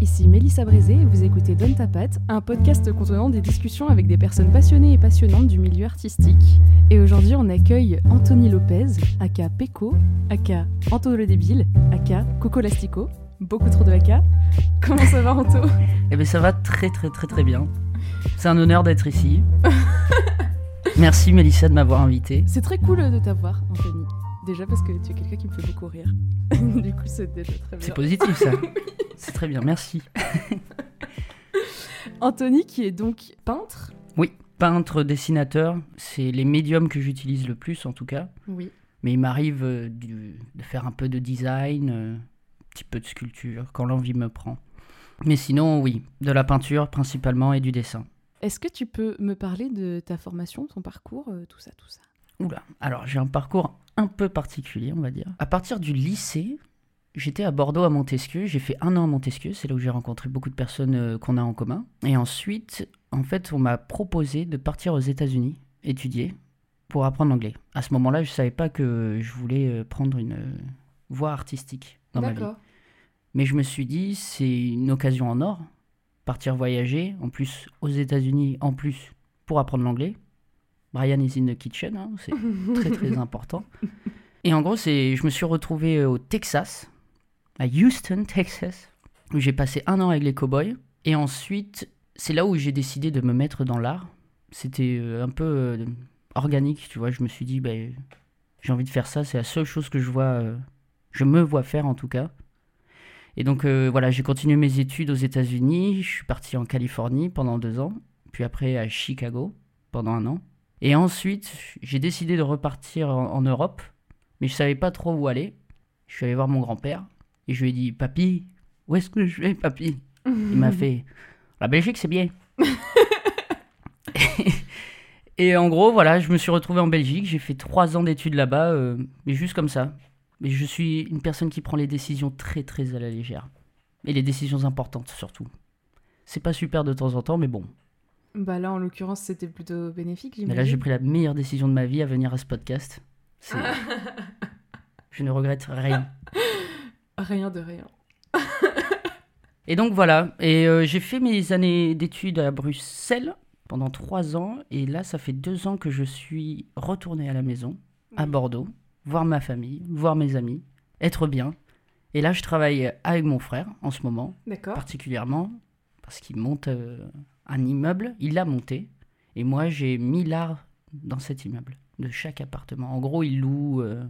ici Mélissa Brézé et vous écoutez Donne ta patte, un podcast contenant des discussions avec des personnes passionnées et passionnantes du milieu artistique. Et aujourd'hui, on accueille Anthony Lopez, aka Peco, aka Anto le débile, aka Coco Lastico. Beaucoup trop de aka. Comment ça va, Anto? Eh bien, ça va très, très, très, très bien. C'est un honneur d'être ici. Merci Mélissa de m'avoir invité. C'est très cool de t'avoir, Anthony. Déjà parce que tu es quelqu'un qui me fait beaucoup rire. du coup, c'est déjà très bien. C'est positif ça. C'est très bien, merci. Anthony, qui est donc peintre. Oui, peintre, dessinateur, c'est les médiums que j'utilise le plus en tout cas. Oui. Mais il m'arrive euh, de faire un peu de design, euh, un petit peu de sculpture quand l'envie me prend. Mais sinon, oui, de la peinture principalement et du dessin. Est-ce que tu peux me parler de ta formation, ton parcours, euh, tout ça, tout ça? Oula, alors j'ai un parcours un peu particulier, on va dire. À partir du lycée, j'étais à Bordeaux à Montesquieu. J'ai fait un an à Montesquieu, c'est là où j'ai rencontré beaucoup de personnes euh, qu'on a en commun. Et ensuite, en fait, on m'a proposé de partir aux États-Unis étudier pour apprendre l'anglais. À ce moment-là, je savais pas que je voulais euh, prendre une euh, voie artistique dans ma vie. Mais je me suis dit, c'est une occasion en or. Partir voyager, en plus aux États-Unis, en plus pour apprendre l'anglais. Brian is in the kitchen, hein, c'est très très important. Et en gros, c'est, je me suis retrouvé au Texas, à Houston, Texas, où j'ai passé un an avec les cowboys. Et ensuite, c'est là où j'ai décidé de me mettre dans l'art. C'était euh, un peu euh, organique, tu vois. Je me suis dit, ben, j'ai envie de faire ça. C'est la seule chose que je vois, euh, je me vois faire en tout cas. Et donc voilà, j'ai continué mes études aux États-Unis. Je suis parti en Californie pendant deux ans, puis après à Chicago pendant un an. Et ensuite, j'ai décidé de repartir en, en Europe, mais je savais pas trop où aller. Je suis allé voir mon grand-père et je lui ai dit Papy, où est-ce que je vais, papy? Il m'a fait La Belgique, c'est bien. et en gros, voilà, je me suis retrouvé en Belgique. J'ai fait trois ans d'études là-bas, euh, mais juste comme ça. Mais je suis une personne qui prend les décisions très très à la légère. Et les décisions importantes surtout. C'est pas super de temps en temps, mais bon. Bah là, en l'occurrence, c'était plutôt bénéfique, Mais là, j'imagine. j'ai pris la meilleure décision de ma vie à venir à ce podcast. Je ne regrette rien. Rien de rien. Et donc voilà, et euh, j'ai fait mes années d'études à Bruxelles pendant trois ans, et là, ça fait deux ans que je suis retourné à la maison, à. Bordeaux, voir ma famille, voir mes amis, être bien. Et là, je travaille avec mon frère en ce moment, particulièrement parce qu'il monte euh, un immeuble, il l'a monté, et moi j'ai mis l'art dans cet immeuble, de chaque appartement. En gros, il loue euh,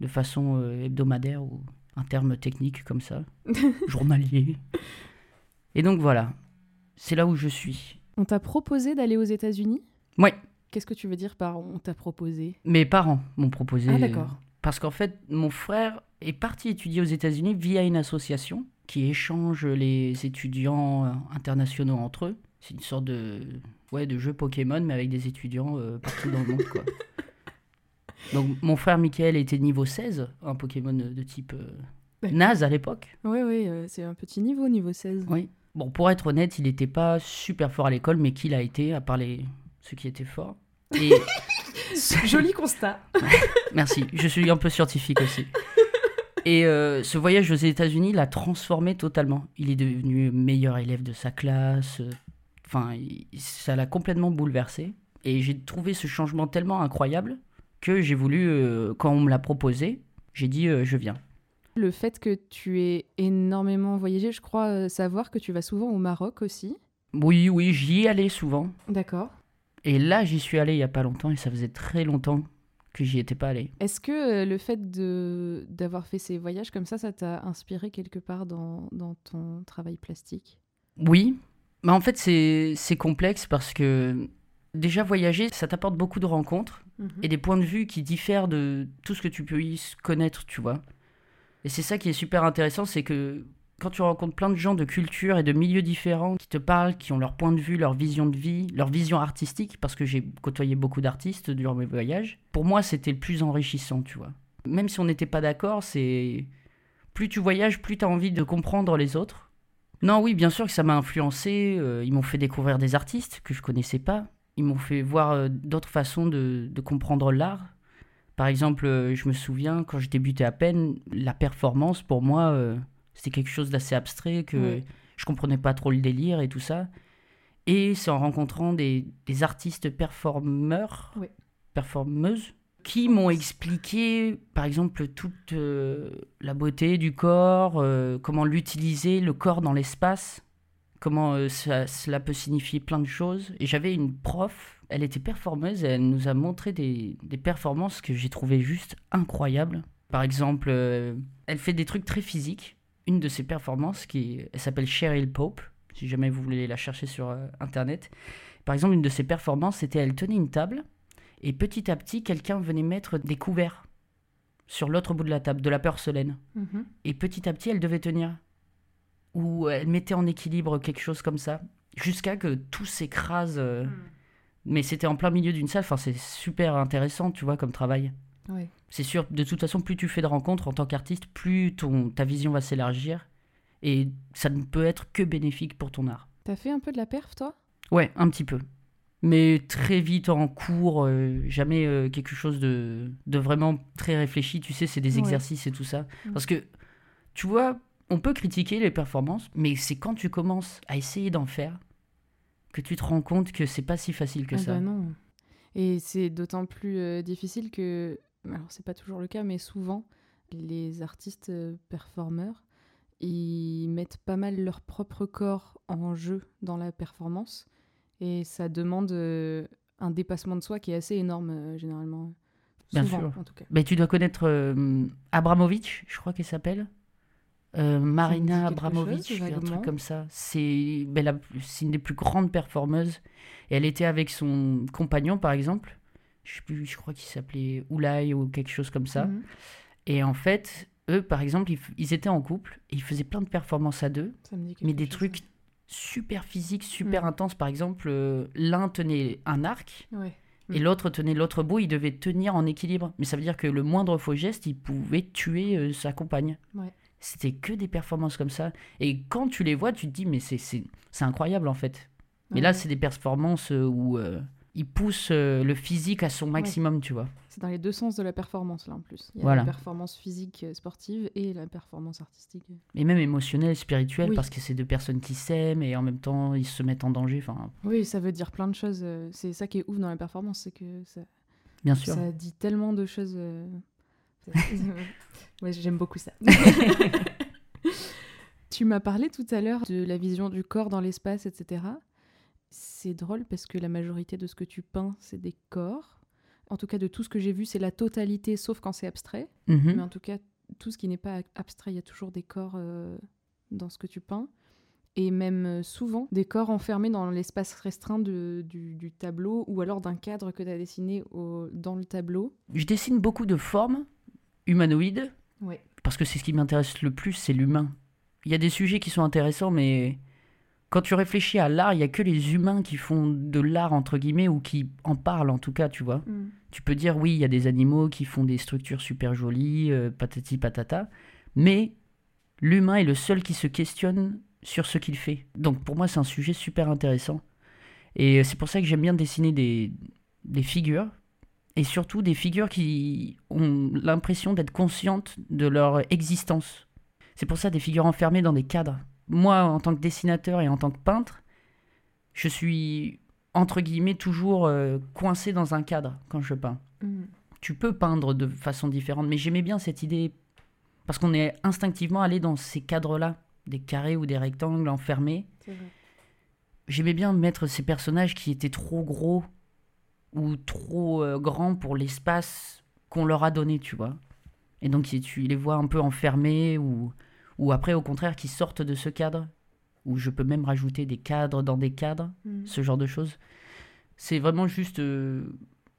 de façon hebdomadaire ou un terme technique comme ça, journalier. Et donc voilà, c'est là où je suis. On t'a proposé d'aller aux États-Unis? Ouais. Qu'est-ce que tu veux dire par on t'a proposé? Mes parents m'ont proposé. Ah, euh, d'accord. Parce qu'en fait, mon frère est parti étudier aux États-Unis via une association qui échange les étudiants euh, internationaux entre eux. C'est une sorte de, ouais, de jeu Pokémon, mais avec des étudiants euh, partout dans le monde. Quoi. Donc, mon frère Michael était niveau 16, un Pokémon de type euh, naze à l'époque. Oui, oui, euh, c'est un petit niveau, niveau 16. Oui. Bon, pour être honnête, il n'était pas super fort à l'école, mais qu'il a été, à part les... ceux qui étaient forts. Et Joli constat. Merci, je suis un peu scientifique aussi. Et euh, ce voyage aux États-Unis l'a transformé totalement. Il est devenu meilleur élève de sa classe. Enfin, il- ça l'a complètement bouleversé. Et j'ai trouvé ce changement tellement incroyable que j'ai voulu, euh, quand on me l'a proposé, j'ai dit euh, je viens. Le fait que tu aies énormément voyagé, je crois euh, savoir que tu vas souvent au Maroc aussi. Oui, oui, j'y allais souvent. D'accord. Et là, j'y suis allé il y a pas longtemps et ça faisait très longtemps que j'y étais pas allé. Est-ce que le fait de d'avoir fait ces voyages comme ça, ça t'a inspiré quelque part dans, dans ton travail plastique? Oui, mais en fait c'est complexe parce que déjà voyager, ça t'apporte beaucoup de rencontres et des points de vue qui diffèrent de tout ce que tu peux y connaître, tu vois. Et c'est ça qui est super intéressant, c'est que quand tu rencontres plein de gens de cultures et de milieux différents qui te parlent, qui ont leur point de vue, leur vision de vie, leur vision artistique, parce que j'ai côtoyé beaucoup d'artistes durant mes voyages, pour moi c'était le plus enrichissant, tu vois. Même si on n'était pas d'accord, c'est... Plus tu voyages, plus tu as envie de comprendre les autres. Non, oui, bien sûr que ça m'a influencé. euh, ils m'ont fait découvrir des artistes que je connaissais pas. Ils m'ont fait voir euh, d'autres façons de, de comprendre l'art. Par exemple, euh, je me souviens, quand je débutais à peine, la performance, pour moi, euh, c'était quelque chose d'assez abstrait que Ouais. Je comprenais pas trop le délire et tout ça. Et c'est en rencontrant des, des artistes performeurs, Oui. performeuses, qui m'ont expliqué, par exemple, toute euh, la beauté du corps, euh, comment l'utiliser, le corps dans l'espace, comment euh, ça- cela peut signifier plein de choses. Et j'avais une prof, elle était performeuse, et elle nous a montré des, des performances que j'ai trouvées juste incroyables. Par exemple, euh, elle fait des trucs très physiques. Une de ses performances, qui, elle s'appelle Cheryl Pope, si jamais vous voulez la chercher sur euh, Internet. Par exemple, une de ses performances, c'était elle tenait une table, et petit à petit, quelqu'un venait mettre des couverts sur l'autre bout de la table, de la porcelaine. Mhm. Et petit à petit, elle devait tenir. Ou elle mettait en équilibre quelque chose comme ça. Jusqu'à que tout s'écrase. euh, Mais c'était en plein milieu d'une salle. Enfin, c'est super intéressant, tu vois, comme travail. C'est sûr, de toute façon, plus tu fais de rencontres en tant qu'artiste, plus ton, ta vision va s'élargir. Et ça ne peut être que bénéfique pour ton art. T'as fait un peu de la perf, toi? Ouais, un petit peu. Mais très vite en cours, euh, jamais euh, quelque chose de, de vraiment très réfléchi. Tu sais, c'est des Ouais. exercices et tout ça. Mm. Parce que, tu vois, on peut critiquer les performances, mais c'est quand tu commences à essayer d'en faire que tu te rends compte que c'est pas si facile que Ah ça. bah non. Et c'est d'autant plus euh, difficile que, alors c'est pas toujours le cas, mais souvent, les artistes euh, performeurs, ils mettent pas mal leur propre corps en jeu dans la performance. Et ça demande euh, un dépassement de soi qui est assez énorme, généralement. Bien Souvent, sûr. en tout cas. Mais tu dois connaître Abramovich, je crois qu'elle s'appelle. Euh, Marina Abramovic, chose, un vaguement. truc comme ça. C'est ben, une des plus grandes performeuses. Et elle était avec son compagnon, par exemple. Je sais plus, je crois qu'il s'appelait Oulay ou quelque chose comme ça. Mhm. Et en fait, eux, par exemple, ils, étaient en couple et ils faisaient plein de performances à deux, mais des chose, trucs super physiques, super Mm. intenses. Par exemple, euh, l'un tenait un arc. Ouais. et Mm. l'autre tenait l'autre bout, il devait tenir en équilibre. Mais ça veut dire que le moindre faux geste, il pouvait tuer euh, sa compagne. Ouais. C'était que des performances comme ça. Et quand tu les vois, tu te dis, mais c'est, incroyable en fait. Mais là, c'est des performances euh, où euh, il pousse euh, le physique à son maximum, tu vois. C'est dans les deux sens de la performance, là, en plus. Il y a Voilà. la performance physique euh, sportive et la performance artistique. Et même émotionnel, spirituel, Oui. parce que c'est deux personnes qui s'aiment et en même temps, ils se mettent en danger. Enfin, Oui, ça veut dire plein de choses. euh, C'est ça qui est ouf dans la performance, c'est que ça, bien sûr. ça dit tellement de choses. ouais, j'aime beaucoup ça. tu m'as parlé tout à l'heure de la vision du corps dans l'espace, etc. C'est drôle parce que la majorité de ce que tu peins, c'est des corps. En tout cas, de tout ce que j'ai vu, c'est la totalité, sauf quand c'est abstrait. Mhm. Mais en tout cas, tout ce qui n'est pas abstrait, il y a toujours des corps euh, dans ce que tu peins. Et même euh, souvent, des corps enfermés dans l'espace restreint de- du, du tableau ou alors d'un cadre que tu as dessiné au- dans le tableau. Je dessine beaucoup de formes humanoïdes Ouais. parce que c'est ce qui m'intéresse le plus, c'est l'humain. Il y a des sujets qui sont intéressants, mais quand tu réfléchis à l'art, il y a que les humains qui font de l'art, entre guillemets, ou qui en parlent en tout cas, tu vois. Tu peux dire, oui, il y a des animaux qui font des structures super jolies, euh, patati patata, mais l'humain est le seul qui se questionne sur ce qu'il fait. Donc pour moi, c'est un sujet super intéressant. Et c'est pour ça que j'aime bien dessiner des, des figures, et surtout des figures qui ont l'impression d'être conscientes de leur existence. C'est pour ça des figures enfermées dans des cadres. Moi, en tant que dessinateur et en tant que peintre, je suis entre guillemets toujours euh, coincé dans un cadre quand je peins. Mm. Tu peux peindre de façon différente, mais j'aimais bien cette idée parce qu'on est instinctivement allé dans ces cadres-là, des carrés ou des rectangles enfermés. J'aimais bien mettre ces personnages qui étaient trop gros ou trop euh, grands pour l'espace qu'on leur a donné, tu vois. Et donc si tu les vois un peu enfermés ou, ou après au contraire qui sortent de ce cadre, où je peux même rajouter des cadres dans des cadres, Mm. ce genre de choses. C'est vraiment juste euh,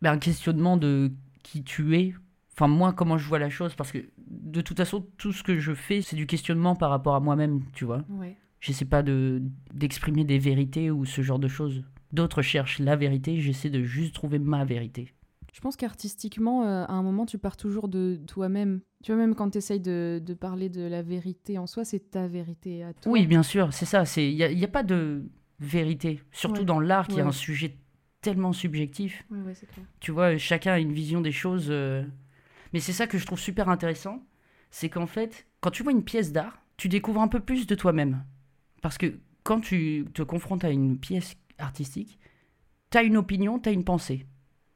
ben, un questionnement de qui tu es. Enfin, moi, comment je vois la chose, parce que de toute façon, tout ce que je fais, c'est du questionnement par rapport à moi-même, tu vois. Ouais. J'essaie pas de d'exprimer des vérités ou ce genre de choses. D'autres cherchent la vérité, j'essaie de juste trouver ma vérité. Je pense qu'artistiquement, euh, à un moment, tu pars toujours de toi-même. Tu vois, même quand tu essayes de, de parler de la vérité en soi, c'est ta vérité à toi. Oui, bien sûr, c'est ça. Il n'y a, y a pas de vérité, surtout Ouais. dans l'art qui est un sujet tellement subjectif. Ouais, clair. Tu vois, chacun a une vision des choses. euh, Mais c'est ça que je trouve super intéressant. C'est qu'en fait, quand tu vois une pièce d'art, tu découvres un peu plus de toi-même. Parce que quand tu te confrontes à une pièce artistique, tu as une opinion, tu as une pensée,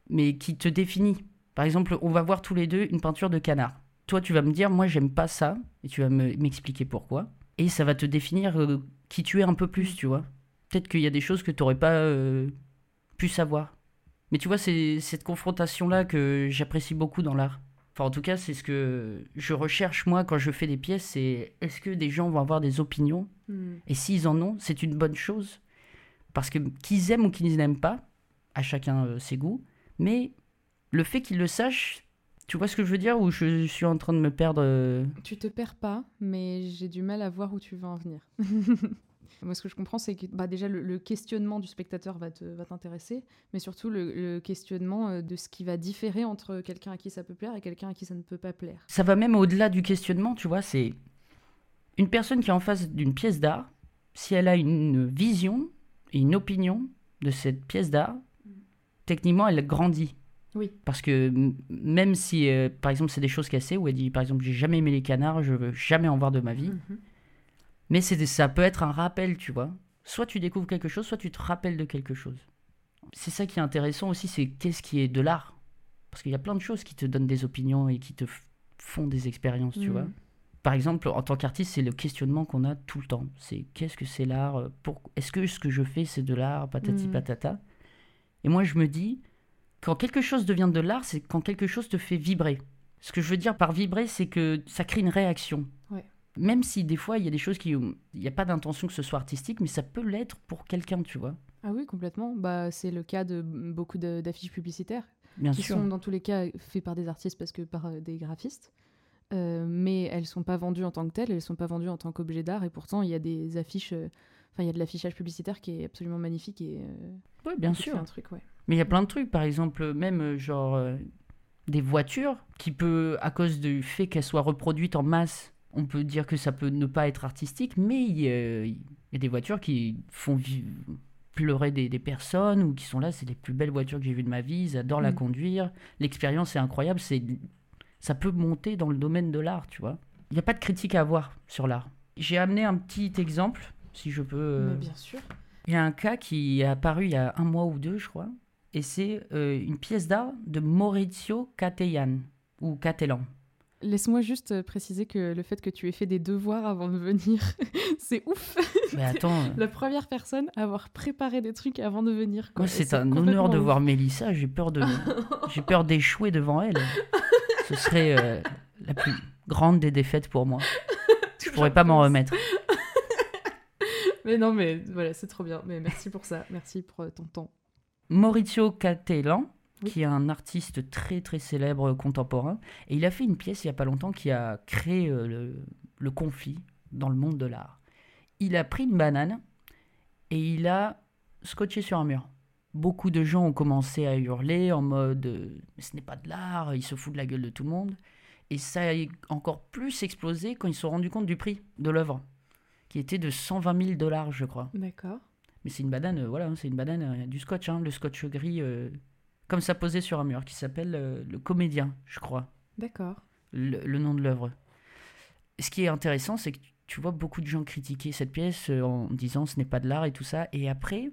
mais qui te définit. Par exemple, on va voir tous les deux une peinture de canard. Toi, tu vas me dire, moi, j'aime pas ça, et tu vas me- m'expliquer pourquoi. Et ça va te définir euh, qui tu es un peu plus, tu vois. Peut-être qu'il y a des choses que tu n'aurais pas euh, pu savoir. Mais tu vois, c'est cette confrontation-là que j'apprécie beaucoup dans l'art. Enfin, en tout cas, c'est ce que je recherche, moi, quand je fais des pièces, c'est est-ce que des gens vont avoir des opinions? Hmm. et s'ils en ont, c'est une bonne chose? Parce que qu'ils aiment ou qu'ils n'aiment pas, à chacun euh, ses goûts, mais le fait qu'ils le sachent, tu vois ce que je veux dire Ou je suis en train de me perdre euh, Tu te perds pas, mais j'ai du mal à voir où tu veux en venir. Moi, ce que je comprends, c'est que bah, déjà, le, le questionnement du spectateur va te- va t'intéresser, mais surtout le, le questionnement euh, de ce qui va différer entre quelqu'un à qui ça peut plaire et quelqu'un à qui ça ne peut pas plaire. Ça va même au-delà du questionnement, tu vois, c'est une personne qui est en face d'une pièce d'art, si elle a une vision et une opinion de cette pièce d'art, techniquement, elle grandit. Oui. Parce que même si, euh, par exemple, c'est des choses sait, où elle dit, par exemple, j'ai jamais aimé les canards, je veux jamais en voir de ma vie, Mhm. mais c'est ça peut être un rappel, tu vois. Soit tu découvres quelque chose, soit tu te rappelles de quelque chose. C'est ça qui est intéressant aussi, c'est qu'est-ce qui est de l'art. Parce qu'il y a plein de choses qui te donnent des opinions et qui te font des expériences, tu Mhm. vois. Par exemple, en tant qu'artiste, c'est le questionnement qu'on a tout le temps. C'est qu'est-ce que c'est l'art euh, pour... Est-ce que ce que je fais, c'est de l'art Patati Mhm. patata? Et moi, je me dis, quand quelque chose devient de l'art, c'est quand quelque chose te fait vibrer. Ce que je veux dire par vibrer, c'est que ça crée une réaction. Ouais. Même si des fois, il y a des choses qui... Il n'y a pas d'intention que ce soit artistique, mais ça peut l'être pour quelqu'un, tu vois. Ah oui, complètement. Bah, c'est le cas de beaucoup d'affiches publicitaires Bien qui sûr. sont dans tous les cas faites par des artistes parce que par euh, des graphistes. Euh, mais elles sont pas vendues en tant que telles, elles sont pas vendues en tant qu'objet d'art et pourtant il y a des affiches, euh, enfin il y a de l'affichage publicitaire qui est absolument magnifique et euh, Oui, bien sûr. un truc, ouais. Mais il y a plein de trucs, par exemple, même genre des voitures qui peut, à cause du fait qu'elles soient reproduites en masse, on peut dire que ça peut ne pas être artistique, mais il y a, il y a des voitures qui font pleurer des, des personnes ou qui sont là, c'est les plus belles voitures que j'ai vues de ma vie, ils adorent la Mm. conduire, l'expérience est incroyable, c'est ça peut monter dans le domaine de l'art, tu vois. Il n'y a pas de critique à avoir sur l'art. J'ai amené un petit exemple, si je peux. euh, Mais bien sûr. il y a un cas qui est apparu il y a un mois ou deux, je crois, et c'est euh, une pièce d'art de Maurizio Cattelan, ou Cattelan. Laisse-moi juste euh, préciser que le fait que tu aies fait des devoirs avant de venir, c'est ouf. Mais attends, La première personne à avoir préparé des trucs avant de venir. quoi. c'est un honneur de ouf. voir Mélissa, j'ai peur de j'ai peur d'échouer devant elle. Ce serait euh, la plus grande des défaites pour moi. Je pourrais pas m'en remettre. Mais non, mais voilà, c'est trop bien. Mais merci pour ça. Merci pour euh, ton temps. Maurizio Cattelan, Oui. qui est un artiste très très célèbre contemporain, et il a fait une pièce il y a pas longtemps qui a créé euh, le, le conflit dans le monde de l'art. Il a pris une banane et il a scotché sur un mur. Beaucoup de gens ont commencé à hurler en mode ce n'est pas de l'art, il se fout de la gueule de tout le monde. Et ça a encore plus explosé quand ils se sont rendus compte du prix de l'œuvre, qui était de 120 000 dollars, je crois. D'accord. Mais c'est une banane, voilà, c'est une banane, euh, du scotch, hein, le scotch gris, euh, comme ça posé sur un mur, qui s'appelle euh, Le Comédien, je crois, D'accord. le, le nom de l'œuvre. Ce qui est intéressant, c'est que tu vois beaucoup de gens critiquer cette pièce en disant ce n'est pas de l'art et tout ça, et après,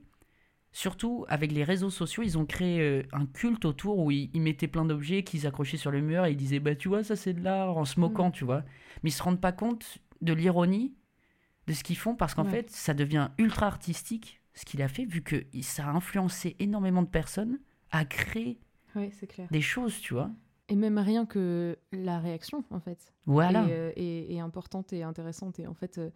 surtout avec les réseaux sociaux, ils ont créé euh, un culte autour où ils, ils mettaient plein d'objets qu'ils accrochaient sur le mur et ils disaient bah tu vois ça c'est de l'art en se moquant, tu vois. Mais ils se rendent pas compte de l'ironie de ce qu'ils font parce qu'en Ouais. fait ça devient ultra artistique ce qu'il a fait vu que ça a influencé énormément de personnes à créer Oui, c'est clair. des choses, tu vois. Et même rien que la réaction, en fait. Voilà. est, euh, est- est importante et intéressante. Et en fait, euh,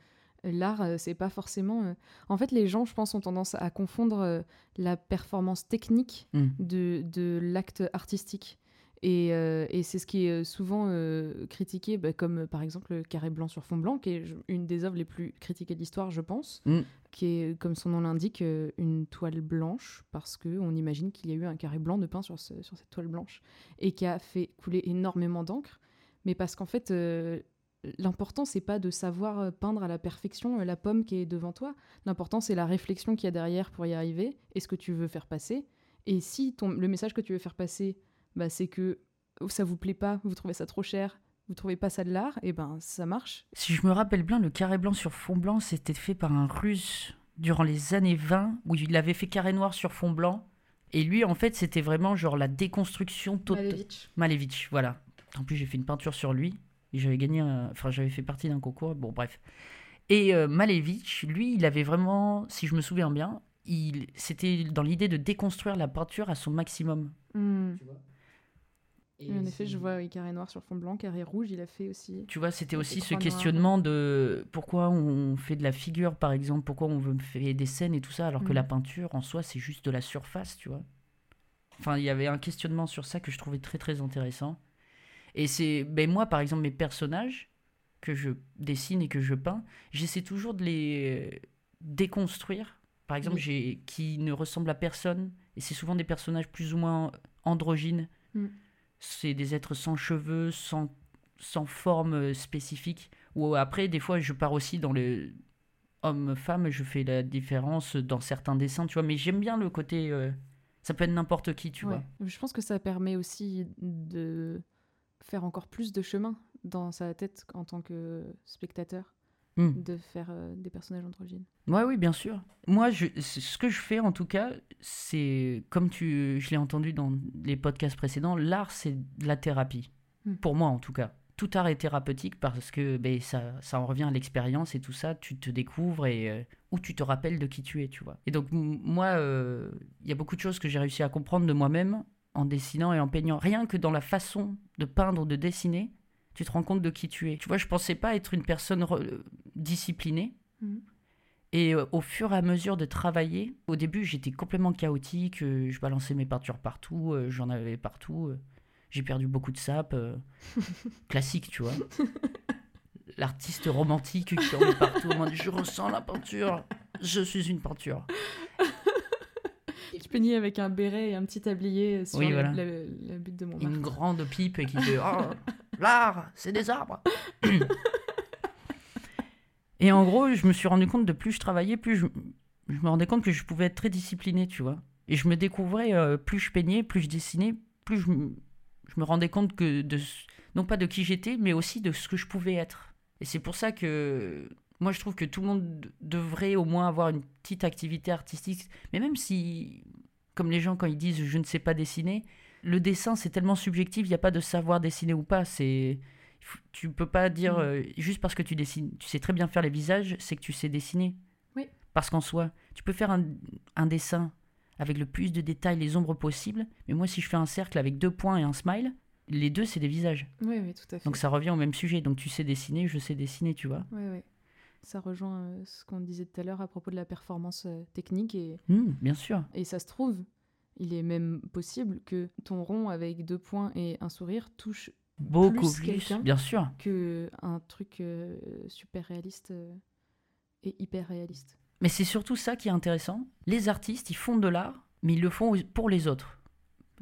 l'art, euh, c'est pas forcément. euh, En fait, les gens, je pense, ont tendance à confondre euh, la performance technique Mm. de, de l'acte artistique. Et, euh, et c'est ce qui est souvent euh, critiqué, bah, comme par exemple le Carré blanc sur fond blanc, qui est une des œuvres les plus critiquées de l'histoire, je pense, Mm. qui est, comme son nom l'indique, une toile blanche, parce qu'on imagine qu'il y a eu un carré blanc de peint sur, ce- sur cette toile blanche, et qui a fait couler énormément d'encre, mais parce qu'en fait, euh, l'important, c'est pas de savoir euh, peindre à la perfection euh, la pomme qui est devant toi, l'important, c'est la réflexion qu'il y a derrière pour y arriver, et ce que tu veux faire passer, et si ton, le message que tu veux faire passer, bah, c'est que ça vous plaît pas, vous trouvez ça trop cher, vous trouvez pas ça de l'art, et ben ça marche. Si je me rappelle bien, le carré blanc sur fond blanc, c'était fait par un russe durant les années 20, où il avait fait carré noir sur fond blanc. Et lui, en fait, c'était vraiment genre la déconstruction totale. Malevich. Malevich, voilà. En plus, j'ai fait une peinture sur lui. Et j'avais gagné, enfin, j'avais fait partie d'un concours. Bon, bref. Et euh, Malevich, lui, il avait vraiment, si je me souviens bien, il, c'était dans l'idée de déconstruire la peinture à son maximum. Hmm. Tu vois Oui, en effet, je vois oui, carré noir sur fond blanc, carré rouge, il a fait aussi. Tu vois, c'était aussi ce questionnement de pourquoi on fait de la figure, par exemple, pourquoi on veut faire des scènes et tout ça, alors que Mm. la peinture, en soi, c'est juste de la surface, tu vois. Enfin, il y avait un questionnement sur ça que je trouvais très, très intéressant. Et c'est, ben moi, par exemple, mes personnages que je dessine et que je peins, j'essaie toujours de les déconstruire. Par exemple, Oui. j'ai qui ne ressemblent à personne, et c'est souvent des personnages plus ou moins androgynes. Mm. C'est des êtres sans cheveux, sans, sans forme euh, spécifique. Ou après, des fois, je pars aussi dans le homme-femme, je fais la différence dans certains dessins, tu vois. Mais j'aime bien le côté. euh, ça peut être n'importe qui, tu Ouais. vois. Je pense que ça permet aussi de faire encore plus de chemin dans sa tête en tant que spectateur, Mm. de faire euh, des personnages androgynes. Ouais, oui, bien sûr. Moi, je, ce que je fais, en tout cas, c'est, comme tu, je l'ai entendu dans les podcasts précédents, l'art, c'est de la thérapie. Hmm. Pour moi, en tout cas. Tout art est thérapeutique parce que ben, ça, ça en revient à l'expérience et tout ça. Tu te découvres et euh, ou tu te rappelles de qui tu es, tu vois. Et donc, moi, euh, il y a beaucoup de choses que j'ai réussi à comprendre de moi-même en dessinant et en peignant. Rien que dans la façon de peindre ou de dessiner, tu te rends compte de qui tu es. Tu vois, je pensais pas être une personne re- disciplinée. Mhm. Et euh, au fur et à mesure de travailler, au début j'étais complètement chaotique, euh, je balançais mes peintures partout, euh, j'en avais partout, euh, j'ai perdu beaucoup de sap, euh, classique tu vois. L'artiste romantique qui en met partout, mode, je ressens la peinture, je suis une peinture. Je peignais avec un béret et un petit tablier sur Oui, le- voilà. la, la butte de mon Une grande pipe qui fait Oh, l'art, c'est des arbres. Et en gros, je me suis rendu compte de plus je travaillais, plus je, je me rendais compte que je pouvais être très discipliné, tu vois. Et je me découvrais, euh, plus je peignais, plus je dessinais, plus je, me- je me rendais compte que de, ce- non pas de qui j'étais, mais aussi de ce que je pouvais être. Et c'est pour ça que moi je trouve que tout le monde devrait au moins avoir une petite activité artistique. Mais même si, comme les gens quand ils disent je ne sais pas dessiner, le dessin c'est tellement subjectif, il n'y a pas de savoir dessiner ou pas. C'est tu peux pas dire Mm. euh, juste parce que tu dessines, tu sais très bien faire les visages, c'est que tu sais dessiner. Oui. Parce qu'en soi, tu peux faire un, un dessin avec le plus de détails, les ombres possibles, mais moi si je fais un cercle avec deux points et un smile, les deux c'est des visages. Oui, oui, tout à fait. Donc ça revient au même sujet. Donc tu sais dessiner, je sais dessiner, tu vois. Ouais, ouais. Ça rejoint euh, ce qu'on disait tout à l'heure à propos de la performance euh, technique et, Hmm, bien sûr. et ça se trouve, il est même possible que ton rond avec deux points et un sourire touche Beaucoup Plus bien sûr. que un truc euh, super réaliste euh, et hyper réaliste. Mais c'est surtout ça qui est intéressant. Les artistes, ils font de l'art, mais ils le font pour les autres.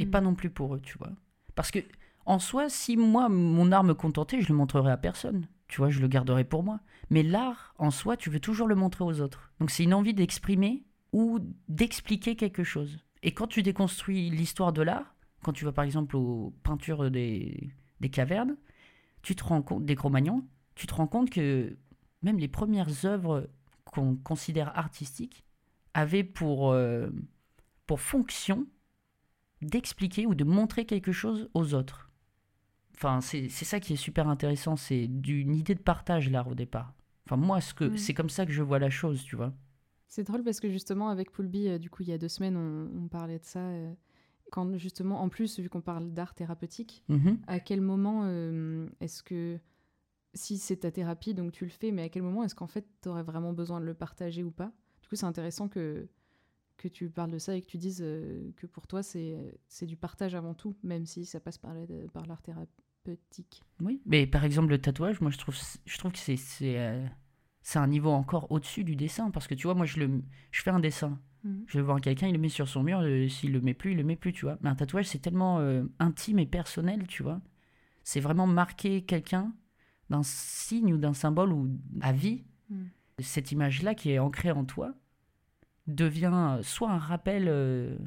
Et Mm. pas non plus pour eux, tu vois. Parce que, en soi, si moi, mon art me contentait, je le montrerais à personne. Tu vois, je le garderais pour moi. Mais l'art, en soi, tu veux toujours le montrer aux autres. Donc c'est une envie d'exprimer ou d'expliquer quelque chose. Et quand tu déconstruis l'histoire de l'art, quand tu vas par exemple aux peintures des, des cavernes, tu te rends compte, des Cro-Magnons, tu te rends compte que même les premières œuvres qu'on considère artistiques avaient pour, euh, pour fonction d'expliquer ou de montrer quelque chose aux autres. Enfin, c'est ça qui est super intéressant, c'est d'une idée de partage l'art au départ. Enfin, moi, ce que, c'est comme ça que je vois la chose, tu vois. C'est drôle parce que justement avec Poulby, euh, du coup il y a deux semaines on, on parlait de ça. euh, quand justement en plus vu qu'on parle d'art thérapeutique, Mhm. à quel moment euh, est-ce que si c'est ta thérapie donc tu le fais, mais à quel moment est-ce qu'en fait tu aurais vraiment besoin de le partager ou pas? Du coup c'est intéressant que que tu parles de ça et que tu dises que pour toi c'est du partage avant tout, même si ça passe par la- par l'art thérapeutique. Oui, mais par exemple, le tatouage, moi, je trouve, je trouve que c'est c'est euh, c'est un niveau encore au-dessus du dessin. Parce que tu vois, moi, je, le, je fais un dessin. Mhm. Je vais voir quelqu'un, il le met sur son mur. euh, S'il le met plus, il le met plus, tu vois. Mais un tatouage, c'est tellement euh, intime et personnel, tu vois. C'est vraiment marquer quelqu'un d'un signe ou d'un symbole ou à vie. Mhm. Cette image-là qui est ancrée en toi devient soit un rappel